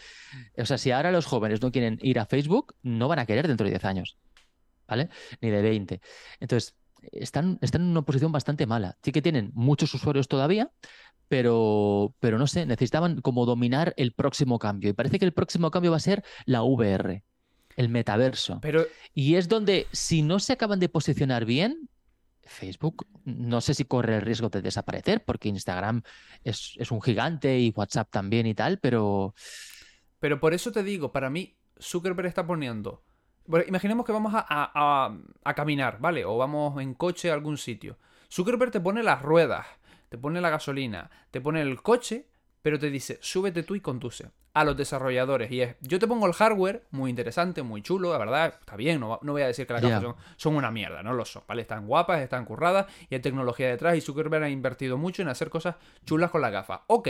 O sea, si ahora los jóvenes no quieren ir a Facebook, no van a querer dentro de 10 años. ¿Vale? Ni de 20. Entonces, están, están en una posición bastante mala. Sí que tienen muchos usuarios todavía, pero, pero no sé, necesitaban como dominar el próximo cambio. Y parece que el próximo cambio va a ser la VR, el metaverso. Pero Y es donde, si no se acaban de posicionar bien, Facebook no sé si corre el riesgo de desaparecer, porque Instagram es, es un gigante y WhatsApp también y tal, pero Pero por eso te digo, para mí, Zuckerberg está poniendo. Bueno, imaginemos que vamos a, a- a- a caminar, ¿vale? O vamos en coche a algún sitio. Zuckerberg te pone las ruedas, te pone la gasolina, te pone el coche, pero te dice, súbete tú y conduce. A los desarrolladores. Y es, yo te pongo el hardware, muy interesante, muy chulo, la verdad, está bien, no, no voy a decir que las gafas son, son una mierda, no lo son, ¿vale? Están guapas, están curradas y hay tecnología detrás y Zuckerberg ha invertido mucho en hacer cosas chulas con las gafas. Ok,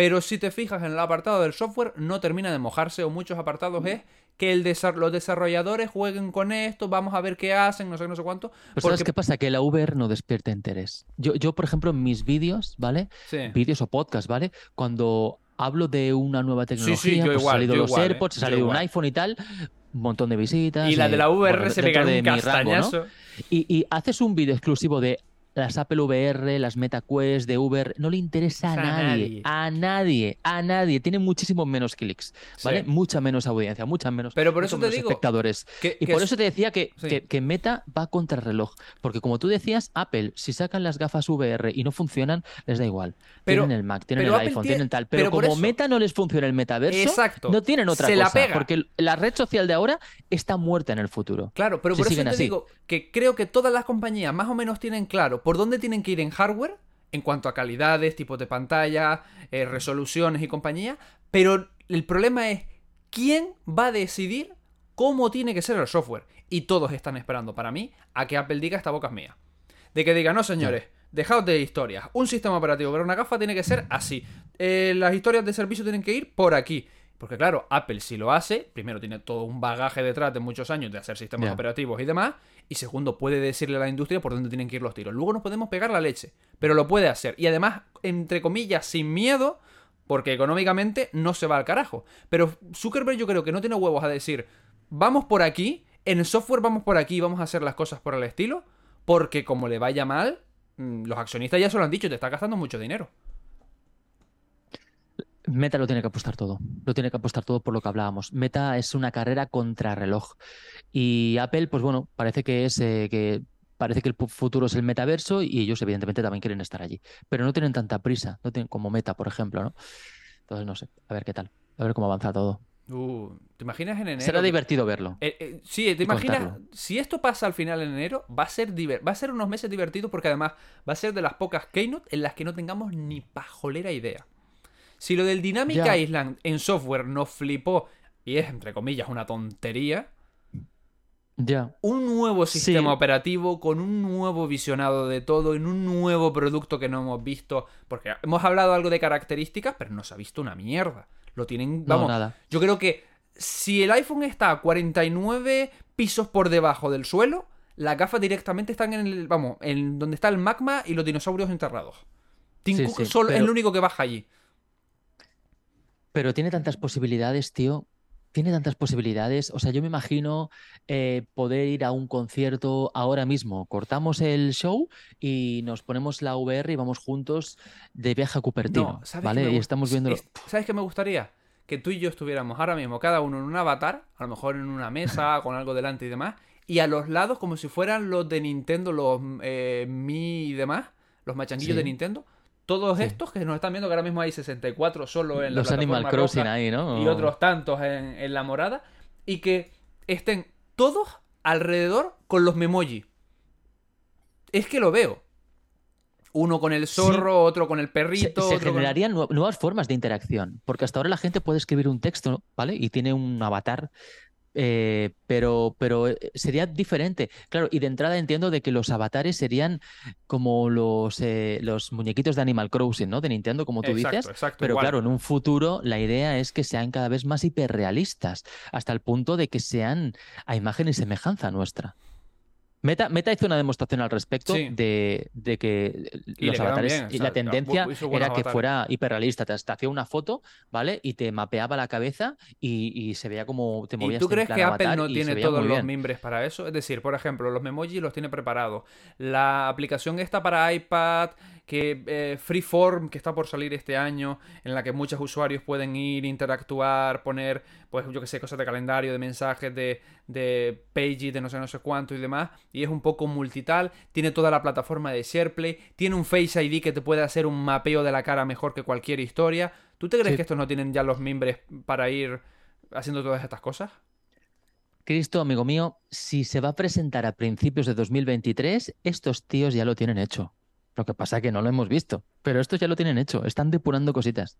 pero si te fijas en el apartado del software, no termina de mojarse o muchos apartados es que el desa- los desarrolladores jueguen con esto, vamos a ver qué hacen, no sé, no sé cuánto. Pero ¿sabes porque- qué pasa? Que la VR no despierta interés. Yo, yo por ejemplo, en mis vídeos, ¿vale? Sí. Vídeos o podcasts, ¿vale? Cuando hablo de una nueva tecnología, sí, yo pues igual, ha salido yo los igual, ¿eh? AirPods, ha Yo salido un igual. iPhone y tal, un montón de visitas. Y la de eh, la VR bueno, se dentro pegan de un mi rango, ¿no? castañazo. Y, y haces un vídeo exclusivo de las Apple VR, las MetaQuest de Uber, no le interesa a nadie, nadie. a nadie, a nadie. Tiene muchísimo menos clics, ¿vale? Sí. Mucha menos audiencia, mucha menos, Pero por eso te digo espectadores. que- y que por es- eso te decía que, Sí. que, que Meta va contra el reloj. Porque como tú decías, Apple, si sacan las gafas VR y no funcionan, les da igual. Pero- tienen el Mac, tienen el Apple iPhone, tiene- tienen tal. Pero, como eso- Meta no les funciona el metaverso, Exacto. no tienen otra Se la cosa. pega. Porque la red social de ahora está muerta en el futuro. Claro, pero Si por eso te así. digo que creo que todas las compañías más o menos tienen claro por dónde tienen que ir en hardware, en cuanto a calidades, tipos de pantalla, eh, resoluciones y compañía, pero el problema es quién va a decidir cómo tiene que ser el software. Y todos están esperando, para mí, a que Apple diga esta boca es mía. De que diga, no señores, dejaos de historias. Un sistema operativo para una gafa tiene que ser así. Eh, las historias de servicio tienen que ir por aquí. Porque claro, Apple si lo hace, primero tiene todo un bagaje detrás de muchos años de hacer sistemas operativos y demás, y segundo puede decirle a la industria por dónde tienen que ir los tiros. Luego nos podemos pegar la leche, pero lo puede hacer. Y además, entre comillas, sin miedo, porque económicamente no se va al carajo. Pero Zuckerberg yo creo que no tiene huevos a decir, vamos por aquí, en software vamos por aquí vamos a hacer las cosas por el estilo, porque como le vaya mal, mm, los accionistas ya se lo han dicho, te está gastando mucho dinero. Meta lo tiene que apostar todo. Lo tiene que apostar todo por lo que hablábamos. Meta es una carrera contra reloj. Y Apple, pues bueno, parece que es eh, que parece que el futuro es el metaverso y ellos evidentemente también quieren estar allí. Pero no tienen tanta prisa, no tienen como Meta, por ejemplo, ¿no? Entonces no sé, a ver qué tal, a ver cómo avanza todo. Uh, ¿Te imaginas en enero? Será divertido verlo. Eh, eh, sí, ¿te imaginas? contarlo. Si esto pasa al final en enero, va a ser diver- va a ser unos meses divertidos porque además va a ser de las pocas Keynote en las que no tengamos ni pajolera idea. Si lo del Dynamic Ya. Island en software nos flipó y es entre comillas una tontería, Ya. un nuevo Sí. sistema operativo con un nuevo visionado de todo, en un nuevo producto que no hemos visto, porque hemos hablado algo de características, pero no se ha visto una mierda. Lo tienen, No, vamos, nada. yo creo que si el iPhone está a 49 pisos por debajo del suelo, las gafas directamente están en el. Vamos, en donde está el magma y los dinosaurios enterrados. Tim Sí, Cook sí, solo es el único que baja allí. Pero tiene tantas posibilidades, tío. Tiene tantas posibilidades. O sea, yo me imagino eh, poder ir a un concierto ahora mismo. Cortamos el show y nos ponemos la VR y vamos juntos de viaje a Cupertino. No, ¿sabes ¿Vale? me Y estamos viendo. ¿Sabes qué me gustaría? Que tú y yo estuviéramos ahora mismo, cada uno en un avatar, a lo mejor en una mesa, con algo delante y demás, y a los lados, como si fueran los de Nintendo, los eh, Mi y demás, los machanguillos Sí. de Nintendo. Todos Sí. estos que nos están viendo, que ahora mismo hay 64 solo en la Los Animal Crossing roja ahí, ¿no? Y otros tantos en, en la morada. Y que estén todos alrededor con los memoji. Es que lo veo. Uno con el zorro, otro con el perrito. se generarían nue- nuevas formas de interacción, porque hasta ahora la gente puede escribir un texto, ¿vale? Y tiene un avatar, eh, pero, pero eh, sería diferente. Claro, y de entrada entiendo de que los avatares serían como los, eh, los muñequitos de Animal Crossing, ¿no? De Nintendo, como tú Exacto, dices. exacto, pero igual. claro, en un futuro la idea es que sean cada vez más hiperrealistas, hasta el punto de que sean a imagen y semejanza nuestra. Meta, Meta hizo una demostración al respecto Sí. de, de que Y los avatares bien, y la tendencia era que fuera hiperrealista. Te, te hacía una foto, ¿vale? Y te mapeaba la cabeza y, y se veía como te ¿Y movías tú en crees que Apple no y tiene todos los mimbres para eso? Es decir, por ejemplo, los Memoji los tiene preparados. La aplicación esta para iPad, que eh, Freeform, que está por salir este año, en la que muchos usuarios pueden ir, interactuar, poner, pues yo que sé, cosas de calendario, de mensajes, de, de pages, de no sé, no sé cuánto y demás. Y es un poco multital. Tiene toda la plataforma de SharePlay. Tiene un Face ID que te puede hacer un mapeo de la cara mejor que cualquier historia. ¿Tú te crees Sí. que estos no tienen ya los mimbres para ir haciendo todas estas cosas? Cristo, amigo mío, si se va a presentar a principios de 2023, estos tíos ya lo tienen hecho. Lo que pasa es que no lo hemos visto, pero estos ya lo tienen hecho. Están depurando cositas.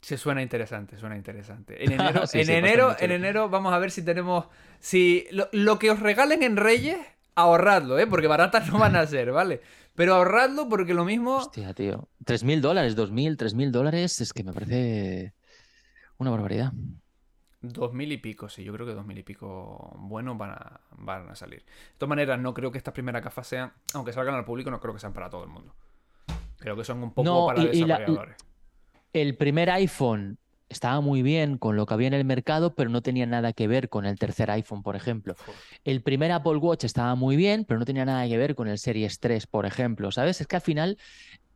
Se suena interesante, suena interesante. En enero, Sí, en sí, enero vamos a ver si tenemos. Si lo, lo que os regalen en Reyes, ahorradlo, ¿eh? Porque baratas no van a ser, ¿vale? Pero ahorradlo porque lo mismo. Hostia, tío. 3.000 dólares, 2.000, 3.000 dólares, es que me parece una barbaridad. Dos mil y pico, sí, yo creo que dos mil y pico buenos van a, van a salir. De todas maneras, no creo que estas primeras gafas sean, aunque salgan al público, no creo que sean para todo el mundo. Creo que son un poco No, para y- y la- desarrolladores. El primer iPhone estaba muy bien con lo que había en el mercado, pero no tenía nada que ver con el tercer iPhone, por ejemplo. El primer Apple Watch estaba muy bien, pero no tenía nada que ver con el Series 3, por ejemplo. ¿Sabes? Es que al final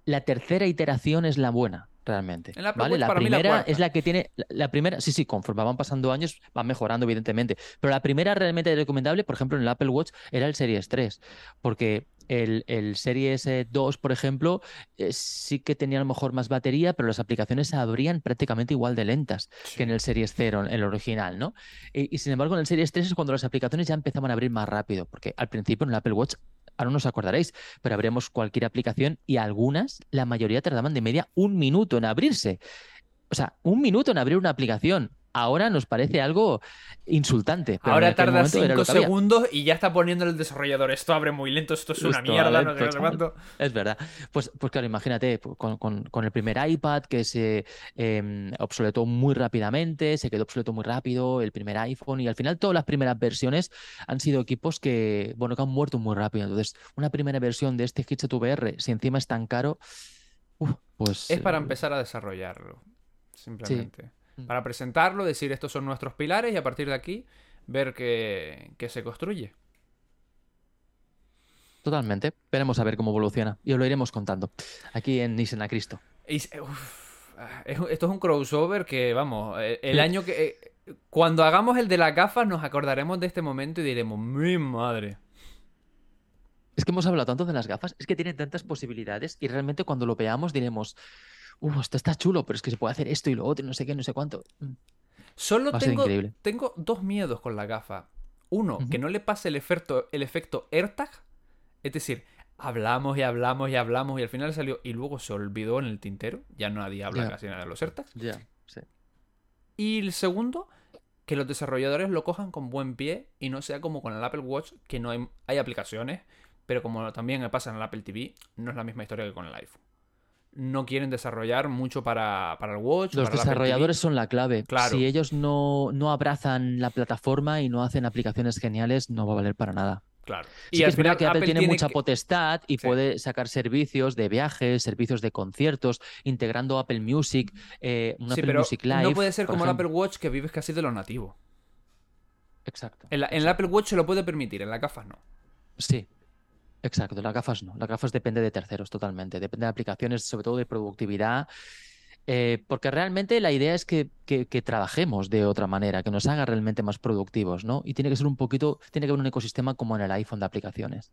la tercera iteración es la buena, realmente. El Apple ¿Vale? Watch La para mí la primera es la que tiene. La, la primera, sí, sí, conforme van pasando años, van mejorando, evidentemente. Pero la primera realmente recomendable, por ejemplo, en el Apple Watch, era el Series 3. Porque el, el Series eh, 2, por ejemplo, eh, sí que tenía a lo mejor más batería, pero las aplicaciones se abrían prácticamente igual de lentas que en el Series 0, en el original, ¿no? Y, y sin embargo, en el Series 3 es cuando las aplicaciones ya empezaban a abrir más rápido, porque al principio en el Apple Watch, ahora no os acordaréis, pero abríamos cualquier aplicación y algunas, la mayoría tardaban de media un minuto en abrirse. O sea, un minuto en abrir una aplicación. Ahora nos parece algo insultante. pero Ahora tarda momento era 5 lo que había. segundos y ya está poniendo el desarrollador. Esto abre muy lento, esto es una mierda. Es verdad. Pues, pues claro, imagínate, pues, con, con- con el primer iPad que se eh, obsoletó muy rápidamente, se quedó obsoleto muy rápido, el primer iPhone y al final todas las primeras versiones han sido equipos que, bueno, que han muerto muy rápido. Entonces, una primera versión de este headset VR, si encima es tan caro, uf, pues... Es para eh, empezar a desarrollarlo. Simplemente. Para presentarlo, decir estos son nuestros pilares y a partir de aquí ver qué, qué se construye. Totalmente. Veremos a ver cómo evoluciona y os lo iremos contando aquí en Nissan a Cristo. Uf, esto es un crossover que, vamos, eh, el año que... eh, Cuando hagamos el de las gafas nos acordaremos de este momento y diremos, mi madre. Es que hemos hablado tanto de las gafas, es que tienen tantas posibilidades y realmente cuando lo veamos diremos, uh, esto está chulo, pero es que se puede hacer esto y lo otro y no sé qué, no sé cuánto. Mm. Solo tengo, dos miedos con la gafa. Uno, que no le pase el efecto, el efecto AirTag. Es decir, hablamos y hablamos y hablamos y al final salió y luego se olvidó en el tintero. Ya nadie habla Ya. casi nada de los AirTags. Ya, sí. Y el segundo, que los desarrolladores lo cojan con buen pie y no sea como con el Apple Watch, que no hay, hay aplicaciones, pero como también me pasa en el Apple TV, no es la misma historia que con el iPhone. No quieren desarrollar mucho para, para el Watch. Los para desarrolladores son la clave. Claro. Si ellos no, no abrazan la plataforma y no hacen aplicaciones geniales, no va a valer para nada. Claro. Sí Y que al es verdad que Apple Apple tiene tiene mucha que- potestad y Sí. puede sacar servicios de viajes, servicios de conciertos, integrando Apple Music, eh, un Sí, Apple pero Music Live. no puede ser como el. Apple Watch que vives casi de lo nativo. Exacto. En, la- en el Apple Watch se lo puede permitir, en las gafas no. Sí, exacto. Las gafas no. Las gafas depende de terceros totalmente. Depende de aplicaciones, sobre todo de productividad. eh, porque realmente la idea es que, que- trabajemos de otra manera, que nos haga realmente más productivos, ¿no? Y tiene que ser un poquito, tiene que haber un ecosistema como en el iPhone de aplicaciones.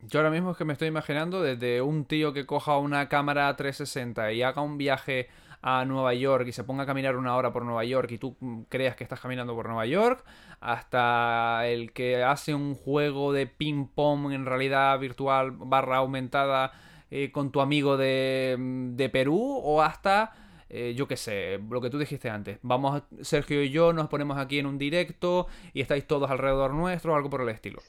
Yo ahora mismo es que me estoy imaginando desde un tío que coja una cámara 360 y haga un viaje a Nueva York y se ponga a caminar una hora por Nueva York y tú creas que estás caminando por Nueva York, hasta el que hace un juego de ping pong en realidad virtual barra aumentada eh, con tu amigo de, de Perú o hasta eh, yo qué sé, lo que tú dijiste antes. Vamos, Sergio y yo nos ponemos aquí en un directo y estáis todos alrededor nuestro, algo por el estilo.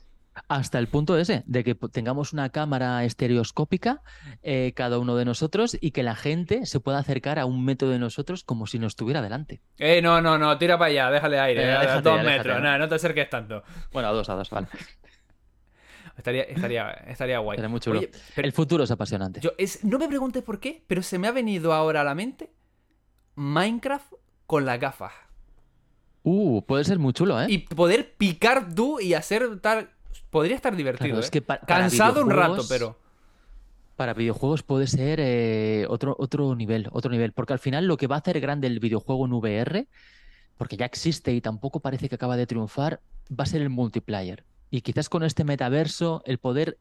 Hasta el punto ese, de que tengamos una cámara estereoscópica, eh, cada uno de nosotros, y que la gente se pueda acercar a un metro de nosotros como si nos estuviera delante. Eh, no, no, no, tira para allá, déjale aire, Eh, a déjate, dos metros, ¿no? nada, no te acerques tanto. Bueno, a dos, a dos, vale. Estaría, estaría, estaría guay. Era muy chulo. Oye, pero El futuro es apasionante. yo es, no me preguntes por qué, pero se me ha venido ahora a la mente Minecraft con las gafas. Uh, puede ser muy chulo, ¿eh? Y poder picar tú y hacer tal... Podría estar divertido, Claro, ¿eh? es que pa- para Cansado un rato, pero... Para videojuegos puede ser eh, otro, otro nivel, otro nivel. Porque al final lo que va a hacer grande el videojuego en VR, porque ya existe y tampoco parece que acaba de triunfar, va a ser el multiplayer. Y quizás con este metaverso, el poder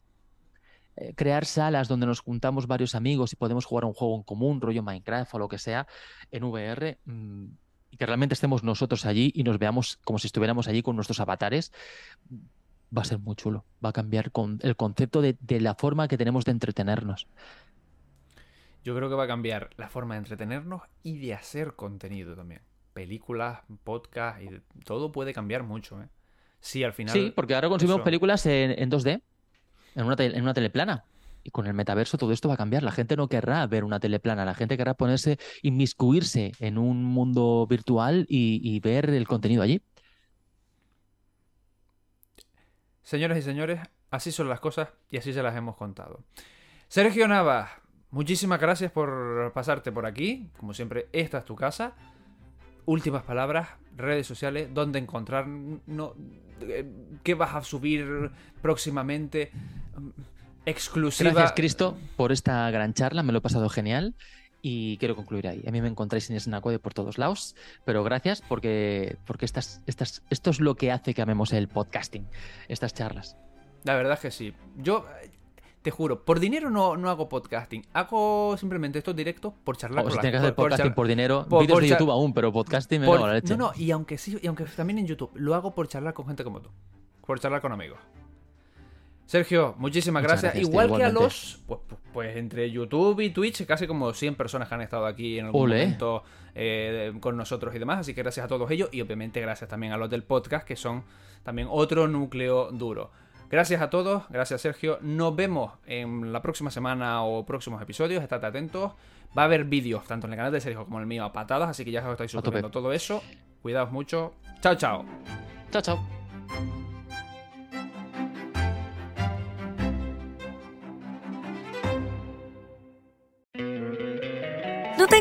eh, crear salas donde nos juntamos varios amigos y podemos jugar un juego en común, rollo Minecraft o lo que sea, en VR, mm, y que realmente estemos nosotros allí y nos veamos como si estuviéramos allí con nuestros avatares, va a ser muy chulo. Va a cambiar con el concepto de, de la forma que tenemos de entretenernos. Yo creo que va a cambiar la forma de entretenernos y de hacer contenido también. Películas, podcast y todo puede cambiar mucho, ¿eh? Sí, al final... Sí, porque ahora consumimos eso. películas en, en 2D, en una, en una teleplana. Y con el metaverso todo esto va a cambiar. La gente no querrá ver una teleplana, la gente querrá ponerse, inmiscuirse en un mundo virtual y, y ver el contenido allí. Señoras y señores, así son las cosas y así se las hemos contado. Sergio Navas, muchísimas gracias por pasarte por aquí. Como siempre, esta es tu casa. Últimas palabras, redes sociales, dónde encontrar, no, eh, qué vas a subir próximamente, mm, exclusiva. Gracias, Cristo, por esta gran charla. Me lo he pasado genial. Y quiero concluir ahí. A mí me encontráis en Snacode por todos lados, pero gracias porque, porque estas, estas, esto es lo que hace que amemos el podcasting, estas charlas. La verdad es que sí. Yo eh, te juro, por dinero no, no hago podcasting. Hago simplemente estos directos por charlar O con si la tienes que hacer podcasting por dinero, por- vídeos de YouTube aún, pero podcasting me por- la leche. No, no, y aunque sí, y aunque también en YouTube, lo hago por charlar con gente como tú. Por charlar con amigos. Sergio, muchísimas gracias. Igual que a los. Pues, pues- pues entre YouTube y Twitch, casi como 100 personas que han estado aquí en algún momento eh, con nosotros y demás. Así que gracias a todos ellos. Y obviamente gracias también a los del podcast, que son también otro núcleo duro. Gracias a todos, gracias Sergio. Nos vemos en la próxima semana o próximos episodios. Estad atentos. Va a haber vídeos, tanto en el canal de Sergio como en el mío, a patadas. Así que ya os estáis suscribiendo todo eso. Cuidaos mucho. Chao, chao. Chao, chao.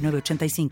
906985.